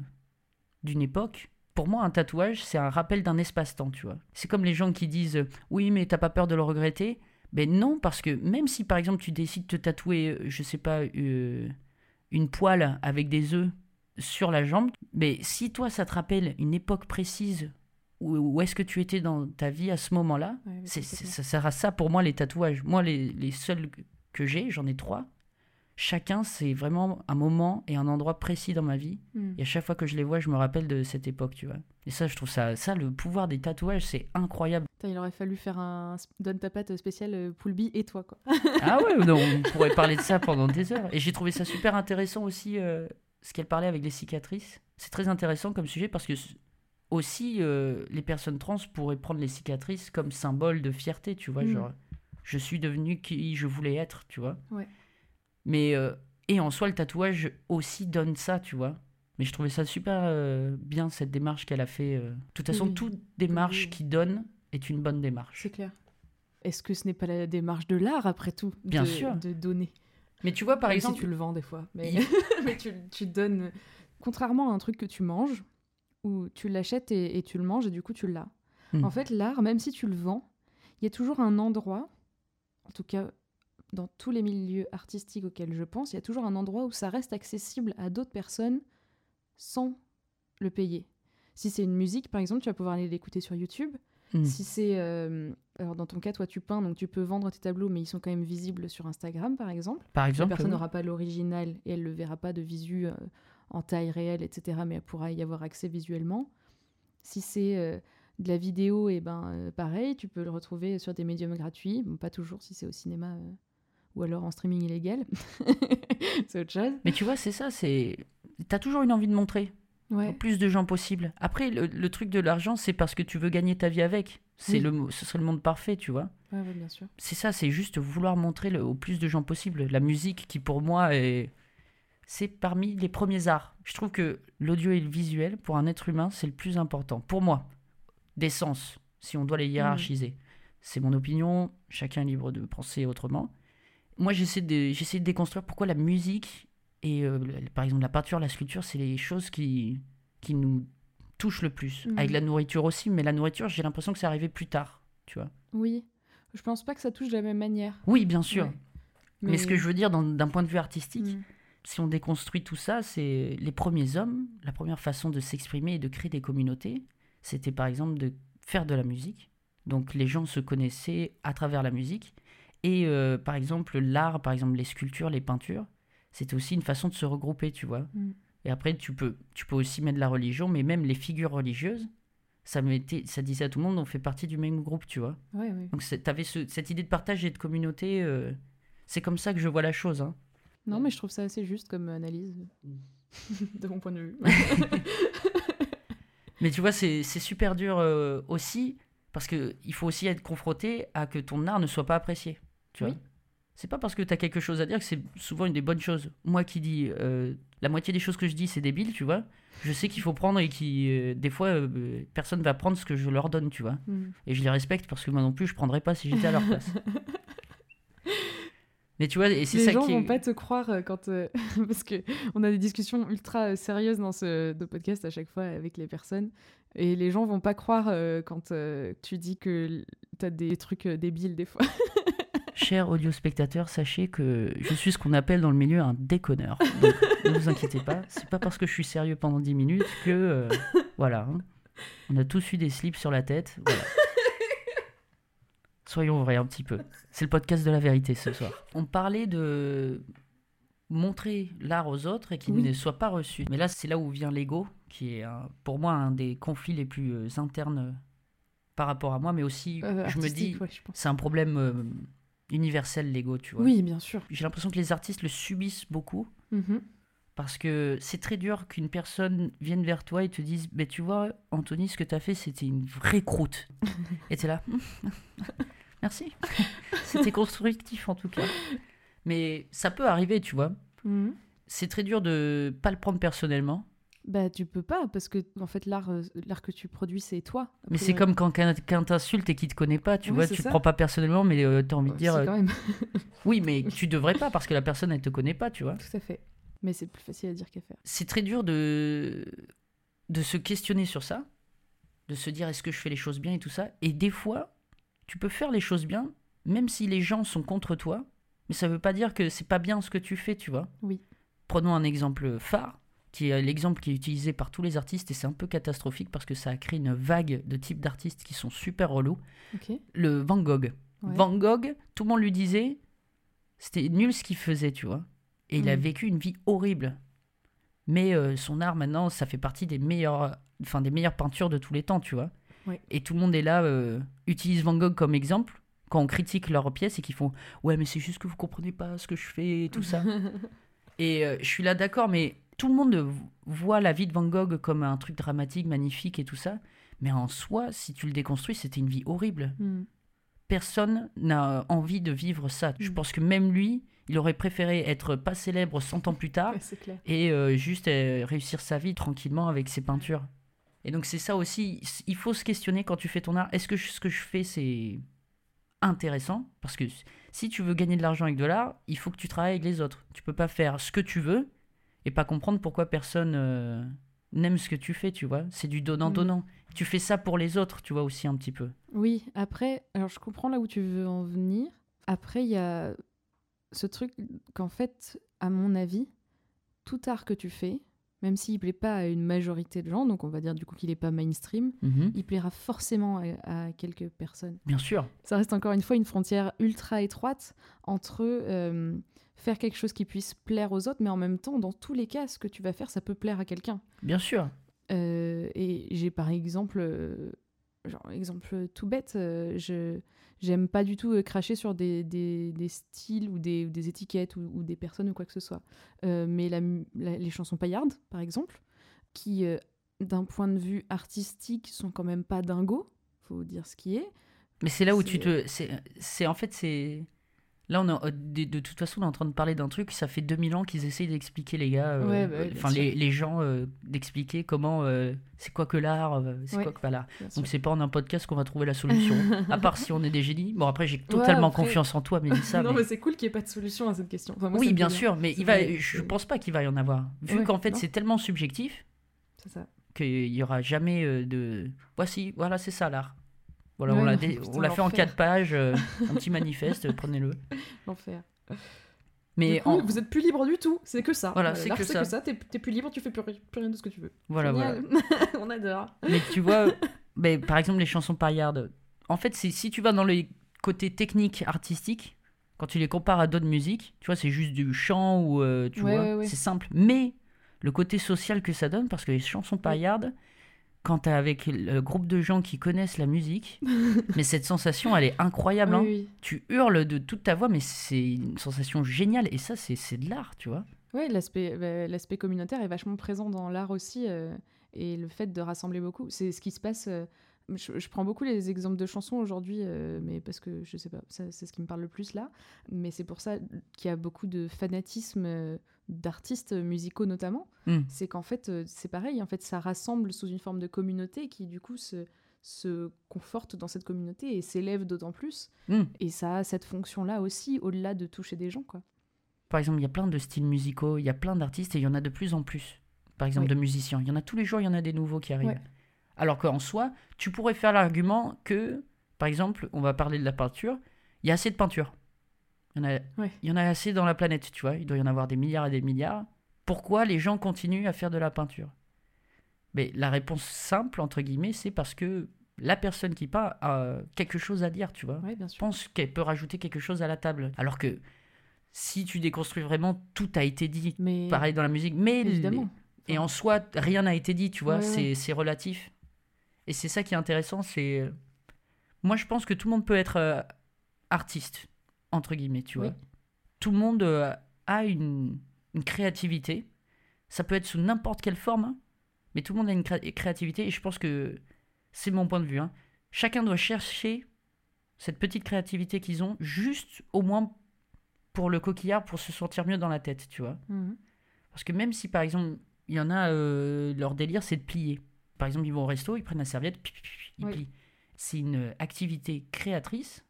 d'une époque, Pour moi, un tatouage, c'est un rappel d'un espace-temps, tu vois. C'est comme les gens qui disent oui, mais t'as pas peur de le regretter? Ben non, parce que même si par exemple tu décides de te tatouer, je sais pas, euh, une poêle avec des œufs sur la jambe, mais si toi ça te rappelle une époque précise où, où est-ce que tu étais dans ta vie à ce moment-là, Ouais, ça sert à ça pour moi les tatouages. Moi, les, les seuls que j'ai, j'en ai trois. Chacun, c'est vraiment un moment et un endroit précis dans ma vie. Mm. Et à chaque fois que je les vois, je me rappelle de cette époque, tu vois. Et ça, je trouve ça, ça le pouvoir des tatouages, c'est incroyable. Il aurait fallu faire un Donne ta patte spécial euh, Poulby et toi, quoi. ah ouais, non, on pourrait parler de ça pendant des heures. Et j'ai trouvé ça super intéressant aussi, euh, ce qu'elle parlait avec les cicatrices. C'est très intéressant comme sujet parce que aussi, euh, les personnes trans pourraient prendre les cicatrices comme symbole de fierté, tu vois. Mm. Genre, je suis devenu qui je voulais être, tu vois. Ouais. Mais, euh, et en soi, le tatouage aussi donne ça, tu vois. Mais je trouvais ça super euh, bien, cette démarche qu'elle a fait. euh. De toute façon, Oui. toute démarche Oui. qui donne est une bonne démarche. C'est clair. Est-ce que ce n'est pas la démarche de l'art, après tout Bien de, sûr. De donner? Mais tu vois, par Même exemple, si tu le vends des fois. Mais, mais tu, tu donnes. Contrairement à un truc que tu manges, où tu l'achètes et, et tu le manges et du coup tu l'as. Hmm. En fait, l'art, même si tu le vends, il y a toujours un endroit, en tout cas dans tous les milieux artistiques auxquels je pense, il y a toujours un endroit où ça reste accessible à d'autres personnes sans le payer. Si c'est une musique, par exemple, tu vas pouvoir aller l'écouter sur YouTube. Hmm. Si c'est. euh, alors, dans ton cas, toi, tu peins, donc tu peux vendre tes tableaux, mais ils sont quand même visibles sur Instagram, par exemple. par La exemple, personne oui. n'aura pas l'original et elle le verra pas de visu euh, en taille réelle, etc. Mais elle pourra y avoir accès visuellement. Si c'est euh, de la vidéo, et ben euh, pareil, tu peux le retrouver sur des médiums gratuits. Bon, pas toujours si c'est au cinéma ou alors en streaming illégal. c'est autre chose. Mais tu vois, c'est ça, c'est. T'as toujours une envie de montrer au Ouais. plus de gens possible. Après, le, le truc de l'argent, c'est parce que tu veux gagner ta vie avec. C'est Oui. le, ce serait le monde parfait, tu vois. Ouais, ouais, bien sûr. C'est ça, c'est juste vouloir montrer le, au plus de gens possible. La musique, qui pour moi est. C'est parmi les premiers arts. Je trouve que l'audio et le visuel, pour un être humain, c'est le plus important. Pour moi, d'essence, si on doit les hiérarchiser. C'est mon opinion, chacun est libre de penser autrement. Moi, j'essaie de, j'essaie de déconstruire pourquoi la musique et, euh, par exemple, la peinture, la sculpture, c'est les choses qui, qui nous touchent le plus. Mhm. Avec la nourriture aussi, mais la nourriture, j'ai l'impression que c'est arrivé plus tard, tu vois. Oui. Je pense pas que ça touche de la même manière. Oui, bien sûr. Ouais. Mais... ce que je veux dire, d'un point de vue artistique, Mm. si on déconstruit tout ça, c'est les premiers hommes, la première façon de s'exprimer et de créer des communautés, c'était par exemple de faire de la musique. Donc les gens se connaissaient à travers la musique. Et euh, par exemple, l'art, par exemple les sculptures, les peintures, c'était aussi une façon de se regrouper, tu vois. Mm. Et après, tu peux, tu peux aussi mettre la religion, mais même les figures religieuses, ça, mettait, ça disait à tout le monde, on fait partie du même groupe, tu vois. Donc tu avais cette idée de partage et de communauté. euh, c'est comme ça que je vois la chose. hein. Non, mais je trouve ça assez juste comme analyse, de mon point de vue. Mais tu vois, c'est c'est super dur euh, aussi, parce qu'il faut aussi être confronté à que ton art ne soit pas apprécié. Tu vois Oui. C'est pas parce que tu as quelque chose à dire que c'est souvent une des bonnes choses. Moi qui dis euh, la moitié des choses que je dis, c'est débile, tu vois. Je sais qu'il faut prendre et qui euh, des fois, euh, personne va prendre ce que je leur donne, tu vois. Mm. Et je les respecte parce que moi non plus, je prendrais pas si j'étais à leur place. Mais tu vois, et c'est les ça gens qui. vont pas te croire euh, quand euh, parce que on a des discussions ultra sérieuses dans ce de podcast à chaque fois avec les personnes et les gens vont pas croire euh, quand euh, tu dis que t'as des trucs débiles des fois. Chers audiospectateurs, sachez que je suis ce qu'on appelle dans le milieu un déconneur. Donc, ne vous inquiétez pas, c'est pas parce que je suis sérieux pendant 10 minutes que. euh, voilà. hein. On a tous eu des slips sur la tête. Voilà. Soyons vrais un petit peu. C'est le podcast de la vérité ce soir. On parlait de montrer l'art aux autres et qu'il Oui. ne soit pas reçu. Mais là, c'est là où vient l'ego, qui est un- pour moi un des conflits les plus euh, internes euh, par rapport à moi, mais aussi, Euh, je me dis, ouais, je pense. c'est un problème euh, universel, l'ego, tu vois. Oui, bien sûr. J'ai l'impression que les artistes le subissent beaucoup Mhm. parce que c'est très dur qu'une personne vienne vers toi et te dise Mais tu vois, Anthony, ce que tu as fait, c'était une vraie croûte. et tu es là Merci. c'était constructif en tout cas. Mais ça peut arriver, tu vois. Mhm. C'est très dur de pas le prendre personnellement. Bah tu peux pas parce que en fait l'art euh, l'art que tu produis c'est toi. Mais c'est priori. comme quand quelqu'un t'insulte et qu'il te connaît pas, tu Ouais, vois, tu ça. prends pas personnellement, mais tu as envie de dire euh, quand même. Oui, mais tu devrais pas parce que la personne, elle te connaît pas, tu vois. Tout à fait. Mais c'est plus facile à dire qu'à faire. c'est très dur de de se questionner sur ça, de se dire est-ce que je fais les choses bien et tout ça. Et des fois, tu peux faire les choses bien, même si les gens sont contre toi, mais ça veut pas dire que c'est pas bien ce que tu fais, tu vois. Oui. Prenons un exemple phare, qui est l'exemple qui est utilisé par tous les artistes, et c'est un peu catastrophique parce que ça a créé une vague de types d'artistes qui sont super relous. Le Van Gogh. Ouais. Van Gogh, tout le monde lui disait, c'était nul ce qu'il faisait, tu vois. Et il a Mm. vécu une vie horrible. Mais euh, son art, maintenant, ça fait partie des meilleures, enfin, des meilleures peintures de tous les temps, tu vois. Ouais. Et tout le monde est là, euh, utilise Van Gogh comme exemple quand on critique leurs pièces et qu'ils font Ouais, mais c'est juste que vous comprenez pas ce que je fais et tout ça. et euh, je suis là d'accord, mais tout le monde voit la vie de Van Gogh comme un truc dramatique, magnifique et tout ça. Mais en soi, si tu le déconstruis, c'était une vie horrible Hmm. personne n'a envie de vivre ça. Je Mm. pense que même lui, il aurait préféré être pas célèbre 100 ans plus tard Ouais, et euh, juste euh, réussir sa vie tranquillement avec ses peintures. Et donc c'est ça aussi, il faut se questionner quand tu fais ton art, est-ce que je- ce que je fais c'est intéressant? Parce que si tu veux gagner de l'argent avec de l'art, il faut que tu travailles avec les autres. Tu peux pas faire ce que tu veux et pas comprendre pourquoi personne euh, n'aime ce que tu fais, tu vois. C'est du donnant-donnant. Tu fais ça pour les autres, tu vois aussi un petit peu. Oui, après, alors je comprends là où tu veux en venir. Après, il y a ce truc qu'en fait, à mon avis, tout art que tu fais, même s'il plaît pas à une majorité de gens, donc on va dire du coup qu'il est pas mainstream, Mhm. il plaira forcément à, à quelques personnes. Bien sûr. Ça reste encore une fois une frontière ultra étroite entre euh, faire quelque chose qui puisse plaire aux autres, mais en même temps, dans tous les cas, ce que tu vas faire, ça peut plaire à quelqu'un. Bien sûr. Euh, et j'ai par exemple, euh, genre exemple tout bête, euh, je j'aime pas du tout euh, cracher sur des, des, des styles ou des, ou des étiquettes ou, ou des personnes ou quoi que ce soit. Euh, mais la mu- la- les chansons paillardes, par exemple, qui euh, d'un point de vue artistique sont quand même pas dingos, faut dire ce qui est. Mais c'est là où tu te. C'est c'est- en fait, c'est. Là, on est- de, de toute façon, on est en train de parler d'un truc. Ça fait 2000 ans qu'ils essayent d'expliquer, les gars. euh, Ouais, bah enfin, les, les gens, euh, d'expliquer comment. euh, c'est quoi que l'art, euh, c'est Ouais. quoi que pas l'art. Donc, c'est pas en un podcast qu'on va trouver la solution. à part si on est des génies. Bon, après, j'ai totalement après- confiance en toi, Mélissa. non, mais- mais c'est cool qu'il n'y ait pas de solution à cette question. Enfin, moi, ça Oui, bien sûr, mais il va, je pense pas qu'il va y en avoir. Vu Ouais, qu'en fait, c'est tellement subjectif C'est ça. qu'il y aura jamais euh, de. Voici, voilà, c'est ça l'art. Voilà, on l'a dé- fait en quatre pages, euh, un petit manifeste, prenez-le. L'enfer. Mais du coup, en- vous êtes plus libre du tout. C'est que ça. Voilà, Euh, c'est que ça. T'es plus libre, tu fais plus, plus rien de ce que tu veux. voilà, voilà. On adore. Mais tu vois, ben, par exemple, les chansons paillardes, en fait, c'est si tu vas dans les côtés techniques, artistiques, quand tu les compares à d'autres musiques, tu vois, c'est juste du chant ou euh, tu Ouais, vois, ouais, ouais. c'est simple. Mais le côté social que ça donne, parce que les chansons paillardes, quand t'es avec le groupe de gens qui connaissent la musique, mais cette sensation, elle est incroyable. hein. Oui, oui. Tu hurles de toute ta voix, mais c'est une sensation géniale. Et ça, c'est c'est de l'art, tu vois. L'aspect bah, l'aspect communautaire est vachement présent dans l'art aussi. euh, et le fait de rassembler beaucoup. C'est ce qui se passe. euh, je, je prends beaucoup les exemples de chansons aujourd'hui, euh, mais parce que je sais pas, c'est ce qui me parle le plus là. Mais c'est pour ça qu'il y a beaucoup de fanatisme euh, d'artistes musicaux notamment. Mm. C'est qu'en fait, euh, c'est pareil. En fait, ça rassemble sous une forme de communauté qui, du coup, se, se conforte dans cette communauté et s'élève d'autant plus. Mm. Et ça a cette fonction-là aussi, au-delà de toucher des gens, quoi. Par exemple, il y a plein de styles musicaux, il y a plein d'artistes et il y en a de plus en plus. Par exemple, Oui. de musiciens. Il y en a tous les jours, il y en a des nouveaux qui arrivent. Ouais. Alors qu'en soi, tu pourrais faire l'argument que, par exemple, on va parler de la peinture, il y a assez de peinture. Il y, en a, Ouais. il y en a assez dans la planète, tu vois. Il doit y en avoir des milliards et des milliards. Pourquoi les gens continuent à faire de la peinture? Mais la réponse simple, entre guillemets, c'est parce que la personne qui peint a quelque chose à dire, tu vois Ouais, bien sûr. pense qu'elle peut rajouter quelque chose à la table. Alors que si tu déconstruis vraiment, tout a été dit. Mais Pareil dans la musique, mais évidemment. et en soi, rien n'a été dit, tu vois, c'est relatif. Et c'est ça qui est intéressant, c'est... euh, Moi, je pense que tout le monde peut être euh, artiste, entre guillemets, tu vois. Oui. Tout le monde euh, a une, une créativité. Ça peut être sous n'importe quelle forme, hein, mais tout le monde a une cré- créativité, et je pense que c'est mon point de vue. hein. Chacun doit chercher cette petite créativité qu'ils ont, juste au moins pour le coquillard, pour se sentir mieux dans la tête, tu vois. Mhm. Parce que même si, par exemple, il y en a, euh, leur délire, c'est de plier. Par exemple, ils vont au resto, ils prennent la serviette, ils Oui. plient. C'est une activité créatrice.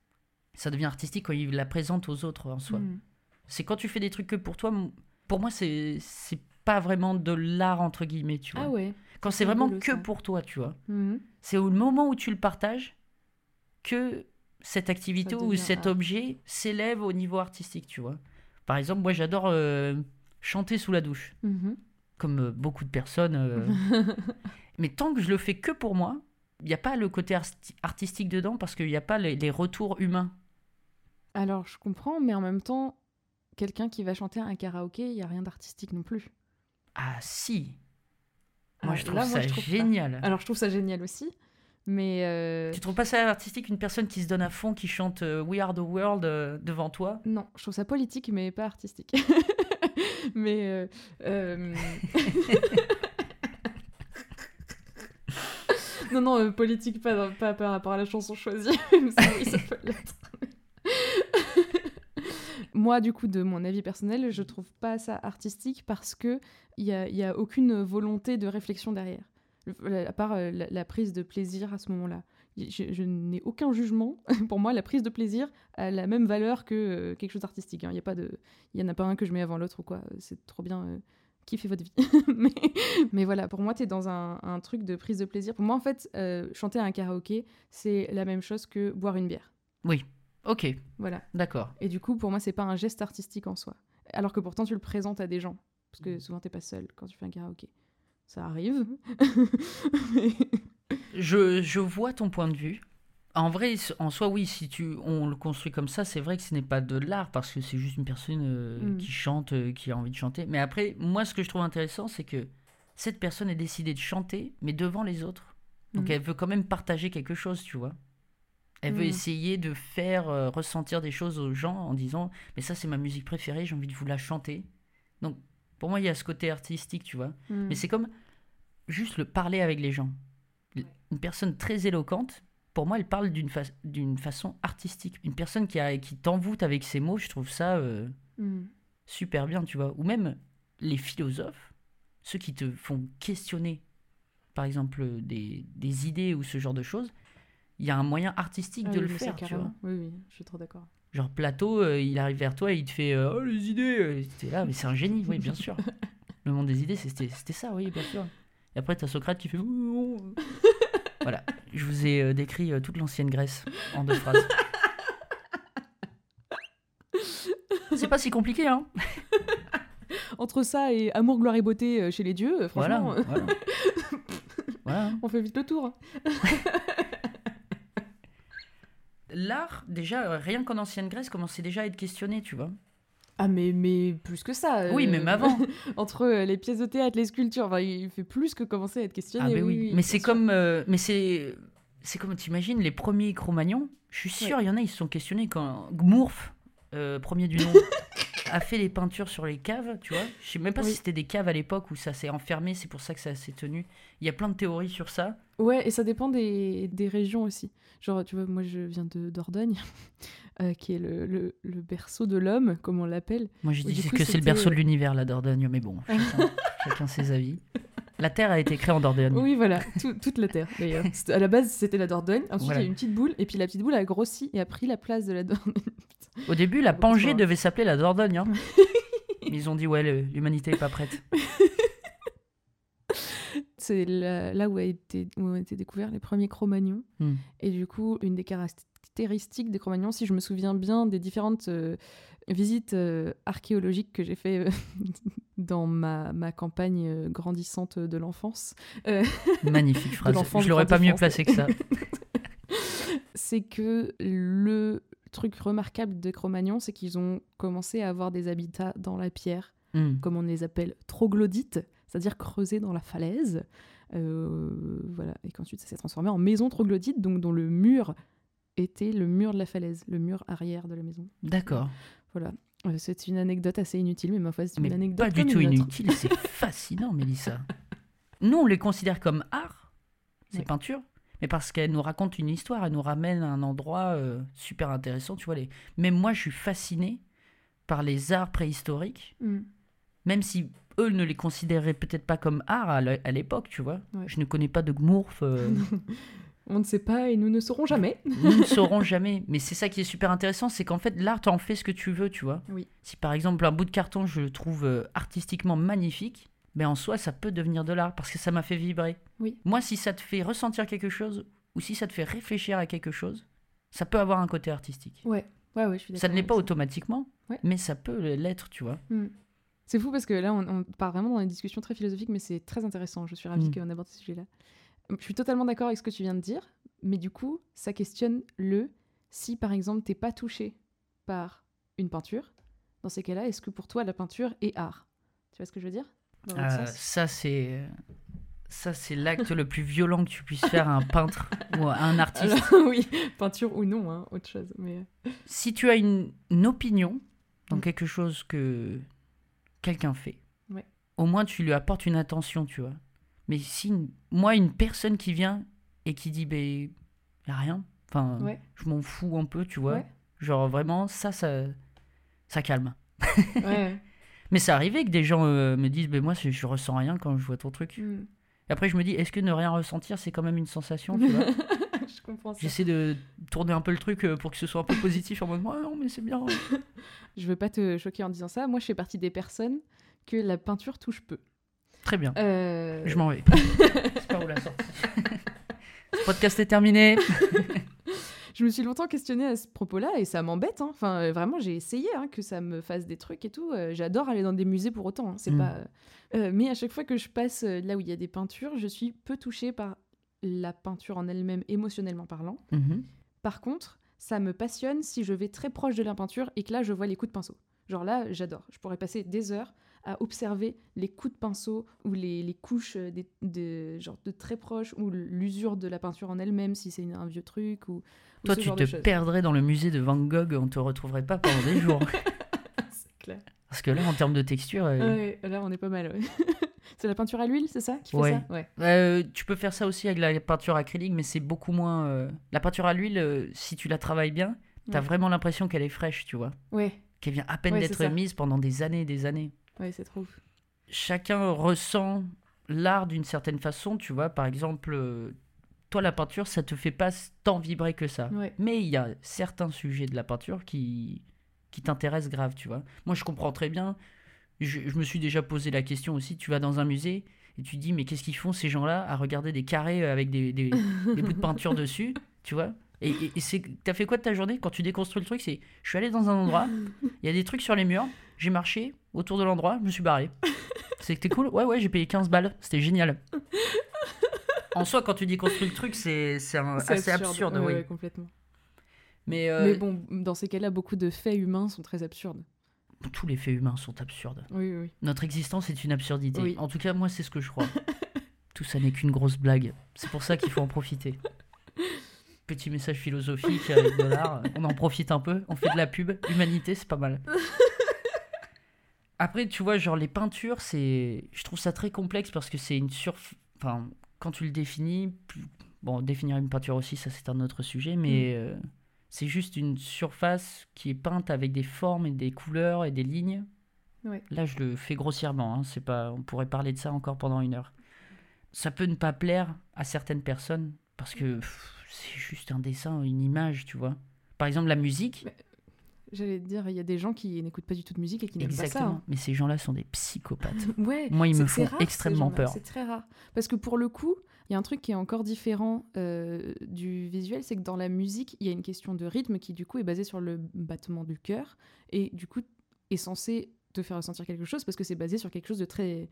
Ça devient artistique quand ils la présentent aux autres en soi. Mhm. C'est quand tu fais des trucs que pour toi. Pour moi, c'est c'est pas vraiment de l'art entre guillemets, tu vois. Ah ouais. Quand c'est vraiment rigolo, que ça. pour toi, tu vois. Mhm. C'est au moment où tu le partages que cette activité ou cet art. objet s'élève au niveau artistique, tu vois. Par exemple, moi j'adore euh, chanter sous la douche, Mhm. comme euh, beaucoup de personnes. euh. Mais tant que je le fais que pour moi, il n'y a pas le côté arti- artistique dedans parce qu'il n'y a pas les, les retours humains. Alors, je comprends, mais en même temps, quelqu'un qui va chanter un karaoké, il n'y a rien d'artistique non plus. Ah si Moi Ah, je trouve là, ça je trouve pas. génial. Alors, je trouve ça génial aussi, mais euh, Tu trouves pas ça artistique une personne qui se donne à fond, qui chante euh, We Are the World euh, devant toi? Non, je trouve ça politique, mais pas artistique. mais euh, euh, non, non, euh, politique pas, pas par rapport à la chanson choisie, ça peut l'être. Moi, du coup, de mon avis personnel, je trouve pas ça artistique parce que il y a, a aucune volonté de réflexion derrière, Le- à part euh, la, prise de plaisir à ce moment-là. Je, n'ai aucun jugement. Pour moi, la prise de plaisir a la même valeur que euh, quelque chose d'artistique. hein. Il y a pas de, il y en a pas un que je mets avant l'autre ou quoi. C'est trop bien. euh, kiffez votre vie. mais, mais voilà, pour moi, tu es dans un, un truc de prise de plaisir. Pour moi, en fait, euh, chanter à un karaoké, c'est la même chose que boire une bière. Ok, Voilà. d'accord. Et du coup, pour moi, c'est pas un geste artistique en soi. Alors que pourtant, tu le présentes à des gens. Parce que souvent, t'es pas seul quand tu fais un karaoké. Ça arrive. Mais- Je, je vois ton point de vue. En vrai, en soi, oui, si tu, on le construit comme ça, c'est vrai que ce n'est pas de l'art parce que c'est juste une personne euh, Mm. qui chante, euh, qui a envie de chanter. Mais après, moi, ce que je trouve intéressant, c'est que cette personne a décidé de chanter, mais devant les autres. Donc Mm. elle veut quand même partager quelque chose, tu vois. Elle veut Mm. essayer de faire euh, ressentir des choses aux gens en disant Mais ça, c'est ma musique préférée, j'ai envie de vous la chanter. Donc, pour moi, il y a ce côté artistique, tu vois. Mais c'est comme juste le parler avec les gens. Une personne très éloquente, pour moi, elle parle d'une fa- d'une façon artistique. Une personne qui, a, qui t'envoûte avec ses mots, je trouve ça euh, Mm. super bien, tu vois. Ou même les philosophes, ceux qui te font questionner, par exemple, des, des idées ou ce genre de choses, il y a un moyen artistique Ah de oui, le faire, tu vois. Oui, oui, je suis trop d'accord. Genre Plato, euh, il arrive vers toi et il te fait euh, Oh, les idées euh, T'es là, mais c'est un génie, oui, bien sûr. Le monde des idées, c'était ça, oui, bien sûr. Et après, t'as Socrate qui fait. Voilà, je vous ai euh, décrit euh, toute l'ancienne Grèce en deux phrases. C'est pas si compliqué, hein Entre ça et amour, gloire et beauté euh, chez les dieux, Voilà, franchement, voilà. Voilà. on fait vite le tour. L'art, déjà, rien qu'en ancienne Grèce, commençait déjà à être questionné, tu vois. Ah, mais, mais plus que ça. Oui, euh, même avant. Entre euh, les pièces de théâtre, les sculptures, enfin, il fait plus que commencer à être questionné. Ah, mais oui. oui, mais c'est comme. euh, mais c'est. C'est comme, t'imagines, les premiers Cro-Magnons, je suis sûr, il y en a, ils se sont questionnés quand Gmourf, euh, premier du nom, a fait les peintures sur les caves, tu vois. Je sais même pas Oui. si c'était des caves à l'époque où ça s'est enfermé, c'est pour ça que ça s'est tenu. Il y a plein de théories sur ça. Ouais, et ça dépend des, des régions aussi. Genre, tu vois, moi je viens de Dordogne, euh, qui est le, le, le berceau de l'homme, comme on l'appelle. Moi, je dis que c'est le berceau de l'univers, la Dordogne, mais bon, chacun, chacun ses avis. La Terre a été créée en Dordogne. Oui, voilà, tout- toute la terre d'ailleurs. À la base, c'était la Dordogne. Ensuite, Voilà. il y a une petite boule, et puis la petite boule a grossi et a pris la place de la Dordogne. Au début, la Pangée devait s'appeler la Dordogne. hein. Mais Ils ont dit, ouais, l'humanité est pas prête. C'est là, là où, a été, où ont été découverts les premiers Cro-Magnons. Hmm. Et du coup, une des caractéristiques des Cro-Magnons, si je me souviens bien des différentes euh, visites euh, archéologiques que j'ai fait euh, dans ma, ma campagne grandissante de l'enfance, Magnifique phrase. Je l'aurais pas mieux placé que ça. c'est que le truc remarquable des Cro-Magnons, c'est qu'ils ont commencé à avoir des habitats dans la pierre, Hmm. comme on les appelle troglodytes, c'est-à-dire creusés dans la falaise. Euh, voilà. Et qu'ensuite, ça s'est transformé en maison troglodyte, donc dont le mur était le mur de la falaise, le mur arrière de la maison. D'accord. Voilà. Euh, C'est une anecdote assez inutile, mais ma foi, c'est une Mais anecdote pas du tout inutile, c'est fascinant, Mélissa. Nous, on les considère comme art, ces Ouais. peintures, mais parce qu'elles nous racontent une histoire, elles nous ramènent à un endroit euh, super intéressant, tu vois. Les... Même moi, je suis fasciné par les arts préhistoriques, Mm. même si eux ne les considéraient peut-être pas comme art à l'é- à l'époque, tu vois. Ouais. Je ne connais pas de Gmourf, euh, On ne sait pas et nous ne saurons jamais. nous ne saurons jamais. Mais c'est ça qui est super intéressant, c'est qu'en fait, l'art, t'en fais ce que tu veux, tu vois. Oui. Si par exemple un bout de carton, je le trouve euh, artistiquement magnifique, ben en soi, ça peut devenir de l'art parce que ça m'a fait vibrer. Oui. Moi, si ça te fait ressentir quelque chose ou si ça te fait réfléchir à quelque chose, ça peut avoir un côté artistique. Ouais, ouais, ouais, je suis Ça ne l'est pas automatiquement, Ouais. mais ça peut l'être, tu vois. Hmm. C'est fou parce que là, on, on part vraiment dans des discussions très philosophiques, mais c'est très intéressant. Je suis ravie Mm. qu'on aborde ce sujet-là. Je suis totalement d'accord avec ce que tu viens de dire, mais du coup, ça questionne le si, par exemple, t'es pas touché par une peinture. Dans ces cas-là, est-ce que pour toi, la peinture est art? Tu vois ce que je veux dire? Euh, ça, c'est. Ça, c'est l'acte le plus violent que tu puisses faire à un peintre ou à un artiste. Alors, oui, peinture ou non, hein, autre chose. Mais euh, Si tu as une, une opinion dans Mm. quelque chose que quelqu'un fait, Ouais. au moins tu lui apportes une attention, tu vois. Mais si, une- moi, une personne qui vient et qui dit, ben, a rien, enfin, ouais, je m'en fous un peu, tu vois. Ouais. Genre, vraiment, ça, ça, ça calme. ouais. Mais ça arrivait que des gens euh, me disent, ben, moi, je, je ressens rien quand je vois ton truc. Hmm. Et après, je me dis, est-ce que ne rien ressentir, c'est quand même une sensation, tu vois? Je comprends ça. J'essaie de tourner un peu le truc euh, pour que ce soit un peu positif en mode, ah non, mais c'est bien. Je veux pas te choquer en disant ça. Moi, je fais partie des personnes que la peinture touche peu. Très bien. Euh, Je m'en vais. c'est pas où la sortie. Ce podcast est terminé. Je me suis longtemps questionnée à ce propos-là et ça m'embête. hein. Enfin, euh, vraiment, j'ai essayé hein, que ça me fasse des trucs et tout. Euh, J'adore aller dans des musées pour autant. hein. C'est Mm. pas. euh, mais à chaque fois que je passe là où il y a des peintures, je suis peu touchée par la peinture en elle-même, émotionnellement parlant. Mhm. Par contre, ça me passionne si je vais très proche de la peinture et que là, je vois les coups de pinceau. Genre là, j'adore. Je pourrais passer des heures à observer les coups de pinceau ou les, les couches euh, des- de, genre de très proche ou l'usure de la peinture en elle-même si c'est un vieux truc ou, ou Toi, tu te perdrais dans le musée de Van Gogh, on te retrouverait pas pendant des jours. C'est clair. Parce que là, en termes de texture, euh, Ouais, là, on est pas mal. ouais. c'est la peinture à l'huile, c'est ça qui fait Ouais. ça? Ouais. euh, tu peux faire ça aussi avec la peinture acrylique, mais c'est beaucoup moins. euh, La peinture à l'huile, si tu la travailles bien, t'as vraiment l'impression qu'elle est fraîche, tu vois. Ouais, Qu'elle vient à peine d'être mise pendant des années et des années. Ouais, c'est trop. ouf. chacun ressent l'art d'une certaine façon, tu vois. Par exemple, euh, toi, la peinture, ça te fait pas tant vibrer que ça. Ouais. Mais il y a certains sujets de la peinture qui, qui t'intéressent grave, tu vois. Moi, je comprends très bien. Je, je me suis déjà posé la question aussi. Tu vas dans un musée et tu te dis, mais qu'est-ce qu'ils font ces gens-là à regarder des carrés avec des, des, des bouts de peinture dessus, tu vois? Et, et, et t'as fait quoi de ta journée? Quand tu déconstruis le truc C'est, je suis allé dans un endroit, il y a des trucs sur les murs, j'ai marché autour de l'endroit, je me suis barré. C'était cool Ouais, ouais, j'ai payé 15 balles, c'était génial. En soi, quand tu déconstruis le truc, c'est, c'est, un- C'est assez absurde, Ouais, oui. ouais, complètement. Mais, euh, Mais bon, dans ces cas-là, beaucoup de faits humains sont très absurdes. tous les faits humains sont absurdes. Oui, oui. Notre existence est une absurdité. Oui. En tout cas, moi, c'est ce que je crois. Tout ça n'est qu'une grosse blague. C'est pour ça qu'il faut en profiter. Petit message philosophique avec de l'art. On en profite un peu. On fait de la pub. Humanité, c'est pas mal. Après, tu vois, genre les peintures, c'est, je trouve ça très complexe parce que c'est une sur, enfin, quand tu le définis, bon, définir une peinture aussi, ça c'est un autre sujet, mais euh, c'est juste une surface qui est peinte avec des formes et des couleurs et des lignes. Ouais. Là, je le fais grossièrement. hein, c'est pas, on pourrait parler de ça encore pendant une heure. Ça peut ne pas plaire à certaines personnes parce que c'est juste un dessin, une image, tu vois. Par exemple, la musique. Mais J'allais te dire, il y a des gens qui n'écoutent pas du tout de musique et qui n'aiment pas ça. Exactement. hein. Mais ces gens-là sont des psychopathes. Ouais, Moi, ils me font rare, extrêmement peur. C'est très rare. Parce que pour le coup, il y a un truc qui est encore différent euh, du visuel, c'est que dans la musique, il y a une question de rythme qui du coup est basée sur le battement du cœur et du coup est censé te faire ressentir quelque chose parce que c'est basé sur quelque chose de très,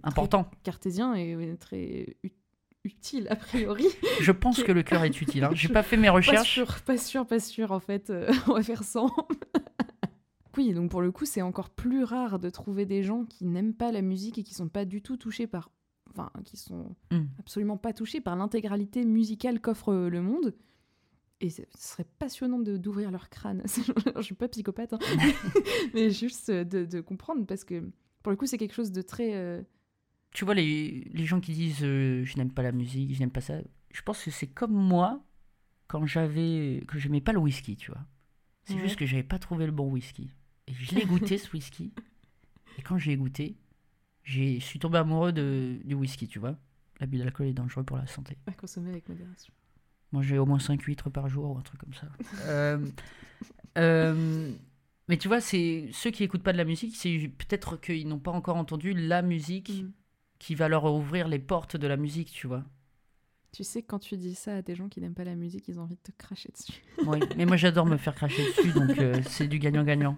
très Important. cartésien et très u- utile a priori. Je pense que le cœur est utile. Hein. J'ai pas fait mes Pas recherches. sûr, pas sûr, pas sûr en fait. euh, on va faire sans. oui, donc pour le coup, c'est encore plus rare de trouver des gens qui n'aiment pas la musique et qui sont pas du tout touchés par. Enfin, qui sont Hmm. absolument pas touchés par l'intégralité musicale qu'offre euh, le monde. Et ce serait passionnant de- d'ouvrir leur crâne. Je suis pas psychopathe, hein. mais juste euh, de, de comprendre parce que pour le coup, c'est quelque chose de très. euh, Tu vois, les, les gens qui disent euh, je n'aime pas la musique, je n'aime pas ça, je pense que c'est comme moi quand j'avais. que j'aimais pas le whisky, tu vois. C'est Ouais. juste que j'avais pas trouvé le bon whisky. Et je l'ai goûté ce whisky. Et quand j'ai goûté, j'ai- je suis tombé amoureux de, du whisky, tu vois. L'abus d'alcool est dangereux pour la santé. à consommer avec modération. Manger au moins 5 huîtres par jour ou un truc comme ça. Euh, euh, mais tu vois, c'est ceux qui écoutent pas de la musique, c'est peut-être qu'ils n'ont pas encore entendu la musique Mm. Qui va leur ouvrir les portes de la musique, tu vois. Tu sais, quand tu dis ça à des gens qui n'aiment pas la musique, ils ont envie de te cracher dessus. Oui, mais moi j'adore me faire cracher dessus, donc euh, c'est du gagnant-gagnant.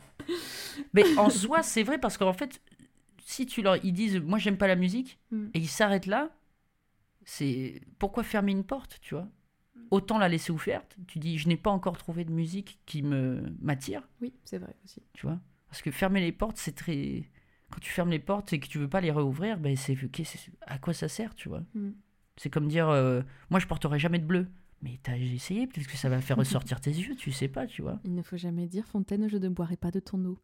Mais en soi, c'est vrai parce qu'en fait, si tu leur ils disent moi j'aime pas la musique Mm. et ils s'arrêtent là, c'est pourquoi fermer une porte, tu vois? Autant la laisser ouverte. Tu dis je n'ai pas encore trouvé de musique qui me m'attire, Oui, c'est vrai aussi. tu vois? Parce que fermer les portes, c'est très quand tu fermes les portes et que tu veux pas les réouvrir, ben c'est à quoi ça sert, tu vois? Mm. C'est comme dire euh, moi je porterai jamais de bleu. Mais t'as essayé, peut-être que ça va faire ressortir tes yeux, tu sais pas, tu vois. Il ne faut jamais dire Fontaine, je ne boirai pas de ton eau.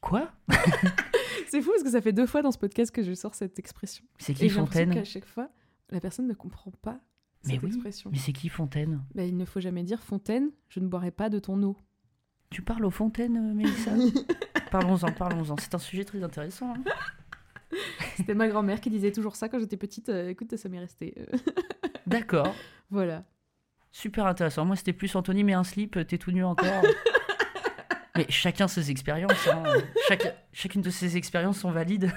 Quoi? C'est fou parce que ça fait deux fois dans ce podcast que je sors cette expression. C'est Et qui l'impression Fontaine? qu'à chaque fois, la personne ne comprend pas Mais cette oui, expression. Mais c'est qui Fontaine? Bah, il ne faut jamais dire Fontaine, je ne boirai pas de ton eau. Tu parles aux fontaines, euh, Mélissa Parlons-en, parlons-en. C'est un sujet très intéressant. hein. C'était ma grand-mère qui disait toujours ça quand j'étais petite. euh, écoute, ça m'est resté. euh. D'accord, voilà. super intéressant. Moi, c'était plus Anthony, mais un slip, t'es tout nu encore. mais chacun ses expériences. hein. Chaque- chacune de ces expériences sont valides.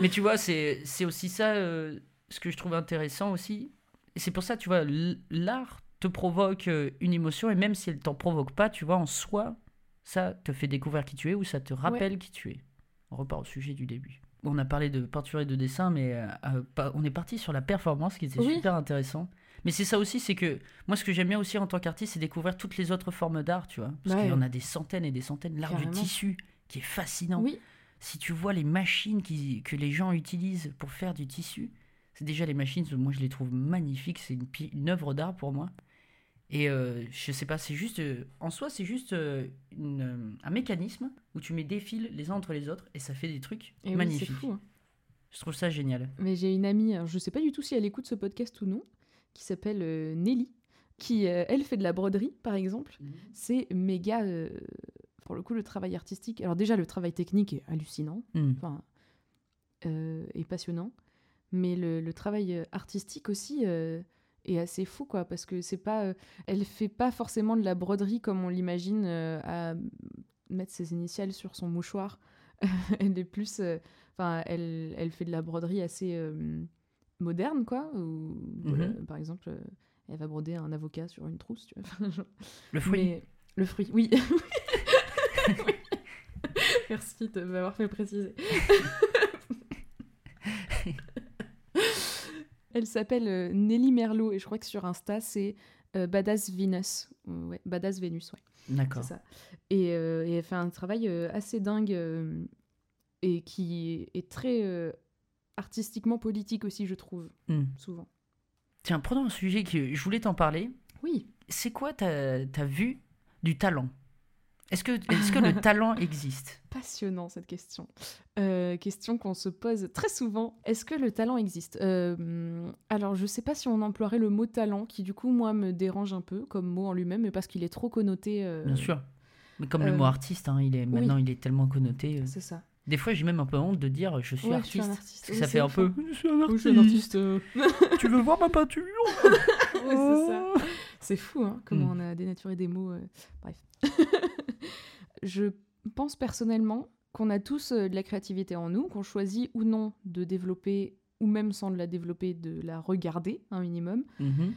mais tu vois, c'est c'est aussi ça euh, ce que je trouve intéressant aussi. Et c'est pour ça, tu vois, l- l'art te provoque euh, une émotion, et même si elle t'en provoque pas, tu vois, en soi, ça te fait découvrir qui tu es ou ça te rappelle qui tu es. On repart au sujet du début. On a parlé de peinture et de dessin, mais euh, euh, on est parti sur la performance qui était Oui. super intéressant. Mais c'est ça aussi, c'est que moi, ce que j'aime bien aussi en tant qu'artiste, c'est découvrir toutes les autres formes d'art, tu vois. Parce Ouais. qu'il y en a des centaines et des centaines. L'art du tissu, qui est fascinant. Oui, Si tu vois les machines qui, que les gens utilisent pour faire du tissu, c'est déjà les machines, moi je les trouve magnifiques, c'est une œuvre d'art pour moi. Et euh, je sais pas, c'est juste, euh, en soi c'est juste euh, une, euh, un mécanisme où tu mets des fils les uns entre les autres et ça fait des trucs et oui, magnifiques. fou. hein. je trouve ça génial. Mais j'ai une amie, alors je sais pas du tout si elle écoute ce podcast ou non, qui s'appelle Nelly, qui elle fait de la broderie par exemple. C'est méga, pour le coup, le travail artistique. Alors déjà, le travail technique est hallucinant, Hmm. enfin, et passionnant, mais le, le travail artistique aussi est assez fou, quoi, parce que c'est pas, euh, elle fait pas forcément de la broderie comme on l'imagine euh, à mettre ses initiales sur son mouchoir. elle est plus, euh, enfin, elle, elle fait de la broderie assez moderne, quoi. Ou, Mhm. par exemple, elle va broder un avocat sur une trousse, tu vois. Genre- Le fruit. mais- le fruit, oui. Oui. Merci de m'avoir fait préciser. Elle s'appelle euh, Nelly Merlot et je crois que sur Insta c'est euh, Badass Venus. Euh, Ouais, Badass Vénus, ouais, D'accord. Et, euh, et elle fait un travail euh, assez dingue euh, et qui est très artistiquement politique aussi, je trouve, Hmm. souvent. Tiens, prenons un sujet que je voulais t'en parler. Oui. C'est quoi ta, ta vue du talent? Est-ce que, est que le talent existe? Passionnant cette question. Euh, question qu'on se pose très souvent. Est-ce que le talent existe? Euh, Alors, je sais pas si on emploierait le mot talent, qui du coup, moi, me dérange un peu comme mot en lui-même, mais parce qu'il est trop connoté. euh, Bien sûr. Mais comme le mot artiste, hein, il est, maintenant il est tellement connoté. C'est ça. Des fois, j'ai même un peu honte de dire je suis Ouais, je artiste. suis un artiste. Oui, ça fait un peu. hein. Je suis un Oui, je suis un artiste. tu veux voir ma peinture? Ouais, c'est ça. C'est fou, hein, comment Mm. on a dénaturé des mots. euh, Bref. je pense personnellement qu'on a tous euh, de la créativité en nous, qu'on choisit ou non de développer, ou même sans de la développer, de la regarder un minimum. Mhm.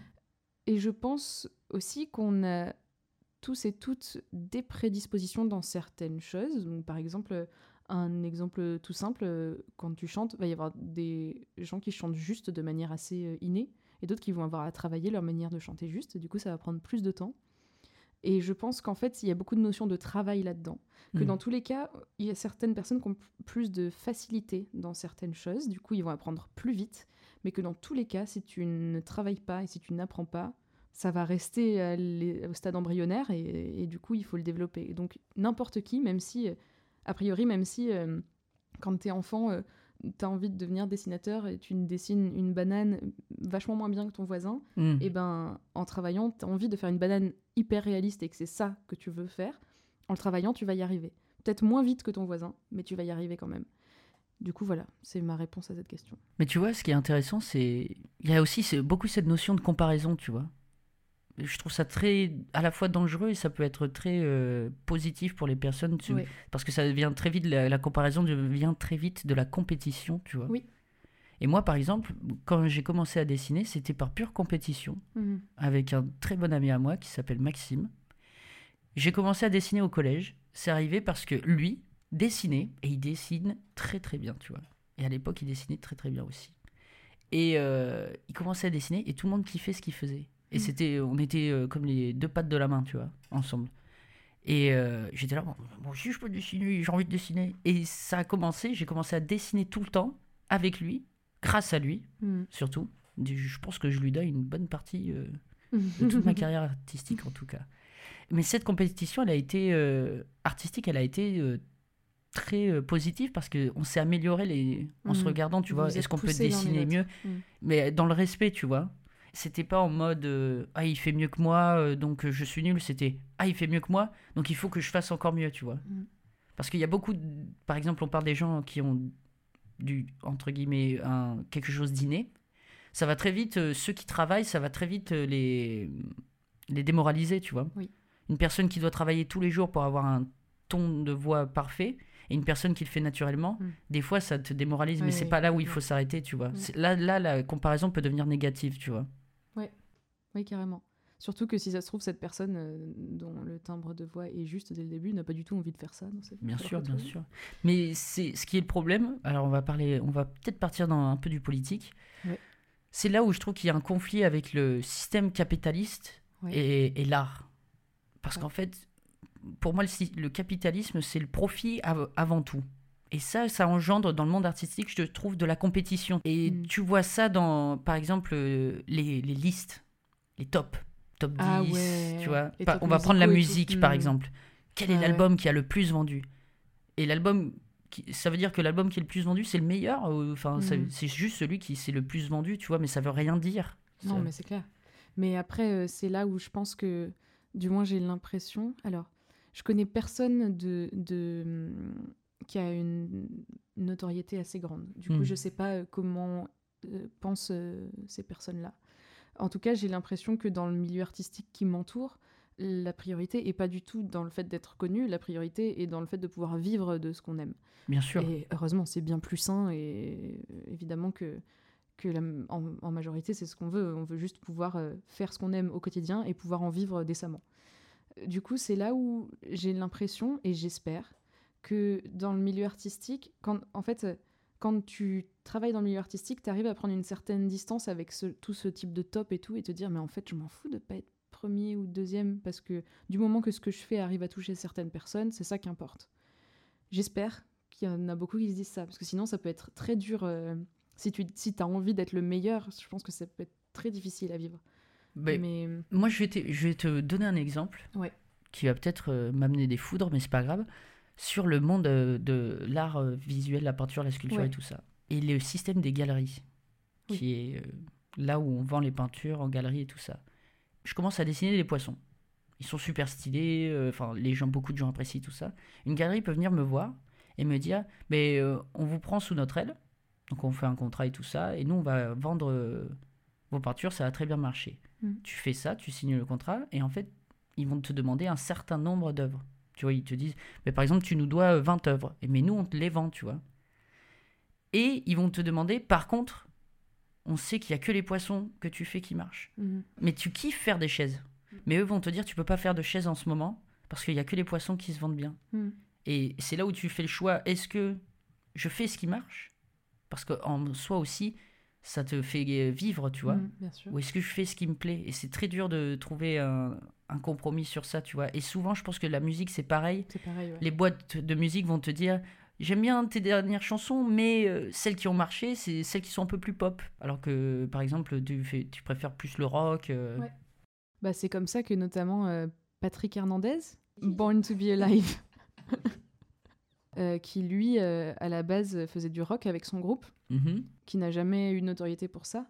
Et je pense aussi qu'on a tous et toutes des prédispositions dans certaines choses. Donc, par exemple, un exemple tout simple, euh, quand tu chantes, il va y avoir des gens qui chantent juste de manière assez innée et d'autres qui vont avoir à travailler leur manière de chanter juste. Du coup, ça va prendre plus de temps. Et je pense qu'en fait, il y a beaucoup de notions de travail là-dedans. Que Mm. dans tous les cas, il y a certaines personnes qui ont plus de facilité dans certaines choses. Du coup, ils vont apprendre plus vite. Mais que dans tous les cas, si tu ne travailles pas et si tu n'apprends pas, ça va rester au stade embryonnaire et, et du coup, il faut le développer. Donc, n'importe qui, même si, euh, a priori, même si euh, quand t'es enfant, tu as envie de devenir dessinateur et tu dessines une banane vachement moins bien que ton voisin, Mm. et ben en travaillant, tu as envie de faire une banane hyper réaliste et que c'est ça que tu veux faire, en le travaillant, tu vas y arriver. Peut-être moins vite que ton voisin, mais tu vas y arriver quand même. Du coup, voilà, c'est ma réponse à cette question. Mais tu vois, ce qui est intéressant, c'est. Il y a aussi c'est beaucoup cette notion de comparaison, tu vois. Je trouve ça très à la fois dangereux et ça peut être très euh, positif pour les personnes tu- parce que ça devient très vite la, la comparaison devient très vite de la compétition tu vois. Oui. et moi par exemple quand j'ai commencé à dessiner c'était par pure compétition Mhm. avec un très bon ami à moi qui s'appelle Maxime. J'ai commencé à dessiner au collège. C'est arrivé parce que lui dessinait et il dessine très très bien tu vois. Et à l'époque il dessinait très très bien aussi. Et euh, il commençait à dessiner et tout le monde kiffait ce qu'il faisait et Mhm. c'était on était euh, comme les deux pattes de la main tu vois ensemble et euh, j'étais là bon, moi aussi je peux dessiner j'ai envie de dessiner et ça a commencé j'ai commencé à dessiner tout le temps avec lui grâce à lui Mhm. surtout je pense que je lui dois une bonne partie euh, de toute ma carrière artistique en tout cas. Mais cette compétition, elle a été euh, artistique, elle a été très positive parce que on s'est amélioré les... en se Mhm. regardant, tu vois, est-ce qu'on peut dessiner mieux. Mais dans le respect, tu vois. C'était pas en mode euh, ah il fait mieux que moi euh, donc euh, je suis nul, c'était ah il fait mieux que moi donc il faut que je fasse encore mieux, tu vois. Mhm. Parce qu'il y a beaucoup de... par exemple, on parle des gens qui ont du entre guillemets un quelque chose d'inné. Ça va très vite euh, ceux qui travaillent, ça va très vite les les démoraliser, tu vois. Oui. Une personne qui doit travailler tous les jours pour avoir un ton de voix parfait et une personne qui le fait naturellement, Mm. des fois ça te démoralise, mais c'est oui, pas là où il faut s'arrêter, tu vois. Mm. Là, là, la comparaison peut devenir négative, tu vois. Oui, carrément. Surtout que si ça se trouve, cette personne euh, dont le timbre de voix est juste dès le début n'a pas du tout envie de faire ça. dans cette- Bien sûr, bien sûr. Mais c'est ce qui est le problème. Alors on va parler, on va peut-être partir dans un peu du politique. Ouais. C'est là où je trouve qu'il y a un conflit avec le système capitaliste Ouais. et, et l'art. Parce Ouais. qu'en fait, pour moi, le, capitalisme, c'est le profit av- avant tout. Et ça, ça engendre dans le monde artistique, je trouve, de la compétition. Et Mm. tu vois ça dans, par exemple, euh, les, les listes, les tops, top 10, Ah ouais, tu vois. Par- on va prendre la musique, par Mm. exemple. Quel est Ah ouais. l'album qui a le plus vendu? Et l'album, ça veut dire que l'album qui est le plus vendu, c'est le meilleur Enfin, Mhm. c'est juste celui qui c'est le plus vendu, tu vois, mais ça veut rien dire. Non, mais c'est clair. Mais après, euh, c'est là où je pense que, du moins, j'ai l'impression. Alors, je connais personne de, de hum, qui a une notoriété assez grande. Du coup, Mm. je sais pas euh, comment euh, pensent euh, ces personnes-là. En tout cas, j'ai l'impression que dans le milieu artistique qui m'entoure, la priorité est pas du tout dans le fait d'être connu, la priorité est dans le fait de pouvoir vivre de ce qu'on aime. Bien sûr. Et heureusement, c'est bien plus sain et évidemment que, que la- en, en majorité, c'est ce qu'on veut. On veut juste pouvoir euh, faire ce qu'on aime au quotidien et pouvoir en vivre décemment. Euh, Du coup, c'est là où j'ai l'impression et j'espère que dans le milieu artistique, quand, en fait, quand tu travailles dans le milieu artistique, tu arrives à prendre une certaine distance avec ce- tout ce type de top et tout et te dire, mais en fait, je m'en fous de pas être premier ou deuxième parce que du moment que ce que je fais arrive à toucher certaines personnes, c'est ça qui importe. J'espère qu'il y en a beaucoup qui se disent ça, parce que sinon ça peut être très dur. euh, si tu si as envie d'être le meilleur, je pense que ça peut être très difficile à vivre. Mais Mais Moi, je vais, te, je vais te donner un exemple Ouais. qui va peut-être euh, m'amener des foudres, mais c'est pas grave. Sur le monde euh, de l'art euh, visuel, la peinture, la sculpture Ouais. et tout ça. Et le système des galeries, Oui. qui est euh, là où on vend les peintures en galerie et tout ça. Je commence à dessiner des poissons. Ils sont super stylés, enfin, les gens, beaucoup de gens apprécient tout ça. Une galerie peut venir me voir et me dire Mais euh, on vous prend sous notre aile, donc on fait un contrat et tout ça, et nous on va vendre euh, vos peintures, ça va très bien marcher. Mhm. Tu fais ça, tu signes le contrat, et en fait, ils vont te demander un certain nombre d'œuvres. Tu vois, ils te disent mais Par exemple, tu nous dois euh, 20 œuvres, et mais nous on te les vend, tu vois. Et ils vont te demander Par contre, on sait qu'il y a que les poissons que tu fais qui marchent. Mhm. Mais tu kiffes faire des chaises. Mais eux vont te dire tu peux pas faire de chaises en ce moment parce qu'il y a que les poissons qui se vendent bien. Mhm. Et c'est là où tu fais le choix est-ce que je fais ce qui marche? Parce qu'en soi aussi, ça te fait vivre, tu vois. Ou est-ce que je fais ce qui me plaît? Et c'est très dur de trouver un, un compromis sur ça, tu vois. Et souvent, je pense que la musique, c'est pareil. C'est pareil. ouais. Les boîtes de musique vont te dire J'aime bien tes dernières chansons, mais euh, celles qui ont marché, c'est celles qui sont un peu plus pop. Alors que, par exemple, tu, fais, tu préfères plus le rock. euh, Ouais. Bah, c'est comme ça que notamment euh, Patrick Hernandez, Born to be Alive, qui lui, à la base, faisait du rock avec son groupe, mhm. qui n'a jamais eu de notoriété pour ça.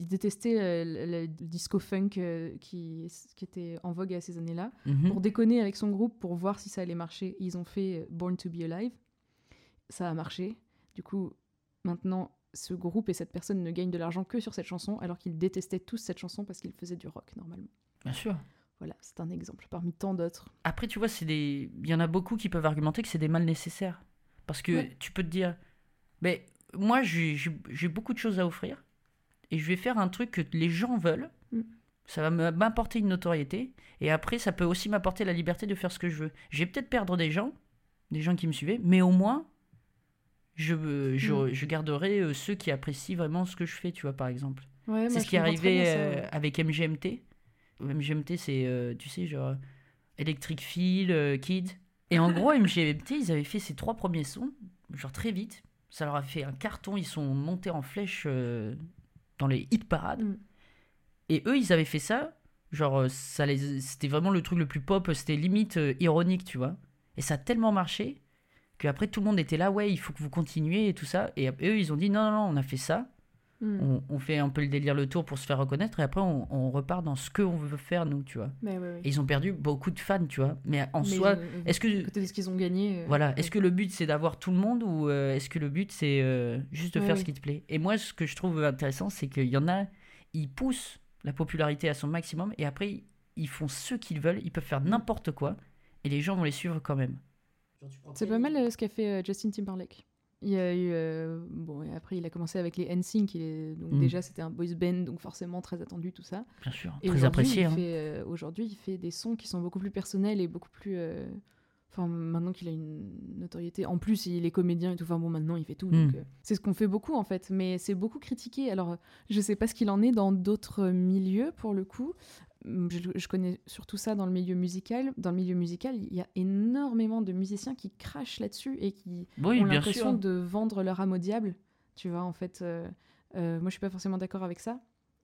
Il détestait euh, le, le disco funk euh, qui, qui était en vogue à ces années-là. Mhm. Pour déconner avec son groupe, pour voir si ça allait marcher, ils ont fait euh, Born to be Alive. Ça a marché. Du coup, maintenant, ce groupe et cette personne ne gagnent de l'argent que sur cette chanson, alors qu'ils détestaient tous cette chanson parce qu'ils faisaient du rock normalement. Bien sûr. Voilà, c'est un exemple parmi tant d'autres. Après, tu vois, c'est des... il y en a beaucoup qui peuvent argumenter que c'est des mal nécessaires. Parce que Ouais. tu peux te dire, mais moi, j'ai beaucoup de choses à offrir et je vais faire un truc que les gens veulent. Mm. Ça va m'apporter une notoriété et après, ça peut aussi m'apporter la liberté de faire ce que je veux. Je vais peut-être perdre des gens, des gens qui me suivaient, mais au moins, je, je, Mm. je garderai euh, ceux qui apprécient vraiment ce que je fais, tu vois, par exemple. Ouais, C'est ce qui est arrivé euh, avec MGMT. MGMT, c'est, euh, tu sais, genre Electric Feel, euh, Kid. Et en gros, MGMT, ils avaient fait ces trois premiers sons, genre très vite. Ça leur a fait un carton, ils sont montés en flèche euh, dans les hit parades. Mm. Et eux, ils avaient fait ça, genre, euh, ça les, c'était vraiment le truc le plus pop, c'était limite euh, ironique, tu vois. Et ça a tellement marché qu'après, tout le monde était là, ouais, il faut que vous continuiez et tout ça. Et eux, ils ont dit, non, non, non, on a fait ça Mm. on, on fait un peu le délire le tour pour se faire reconnaître et après on, on repart dans ce qu'on veut faire nous tu vois Mais et ils ont perdu beaucoup de fans tu vois mais en Mais, soi euh, est-ce que est-ce qu'ils ont gagné. euh, voilà ouais. est-ce que le but c'est d'avoir tout le monde ou euh, est-ce que le but c'est euh, juste de Ouais, faire ce qui te plaît? Et moi ce que je trouve intéressant c'est qu'il y en a ils poussent la popularité à son maximum et après ils font ce qu'ils veulent ils peuvent faire n'importe quoi et les gens vont les suivre quand même C'est pas mal euh, ce qu'a fait euh, Justin Timberlake. Il y a eu. euh, bon, et après, il a commencé avec les NSYNC. il est- Donc, Mm. déjà, c'était un boys band, donc forcément très attendu, tout ça. bien sûr Et très apprécié hein. euh, Aujourd'hui, il fait des sons qui sont beaucoup plus personnels et beaucoup plus. euh, Enfin, maintenant qu'il a une notoriété. En plus, il est comédien et tout. Enfin, bon, maintenant, il fait tout. Mm. c'est ce qu'on fait beaucoup, en fait. Mais c'est beaucoup critiqué. Alors, je sais pas ce qu'il en est dans d'autres milieux, pour le coup. Hum, Je, je connais surtout ça dans le milieu musical. Dans le milieu musical, il y a énormément de musiciens qui crachent là-dessus et qui oui ont l'impression de vendre leur âme au diable. Tu vois, en fait. euh, euh, moi, je suis pas forcément d'accord avec ça.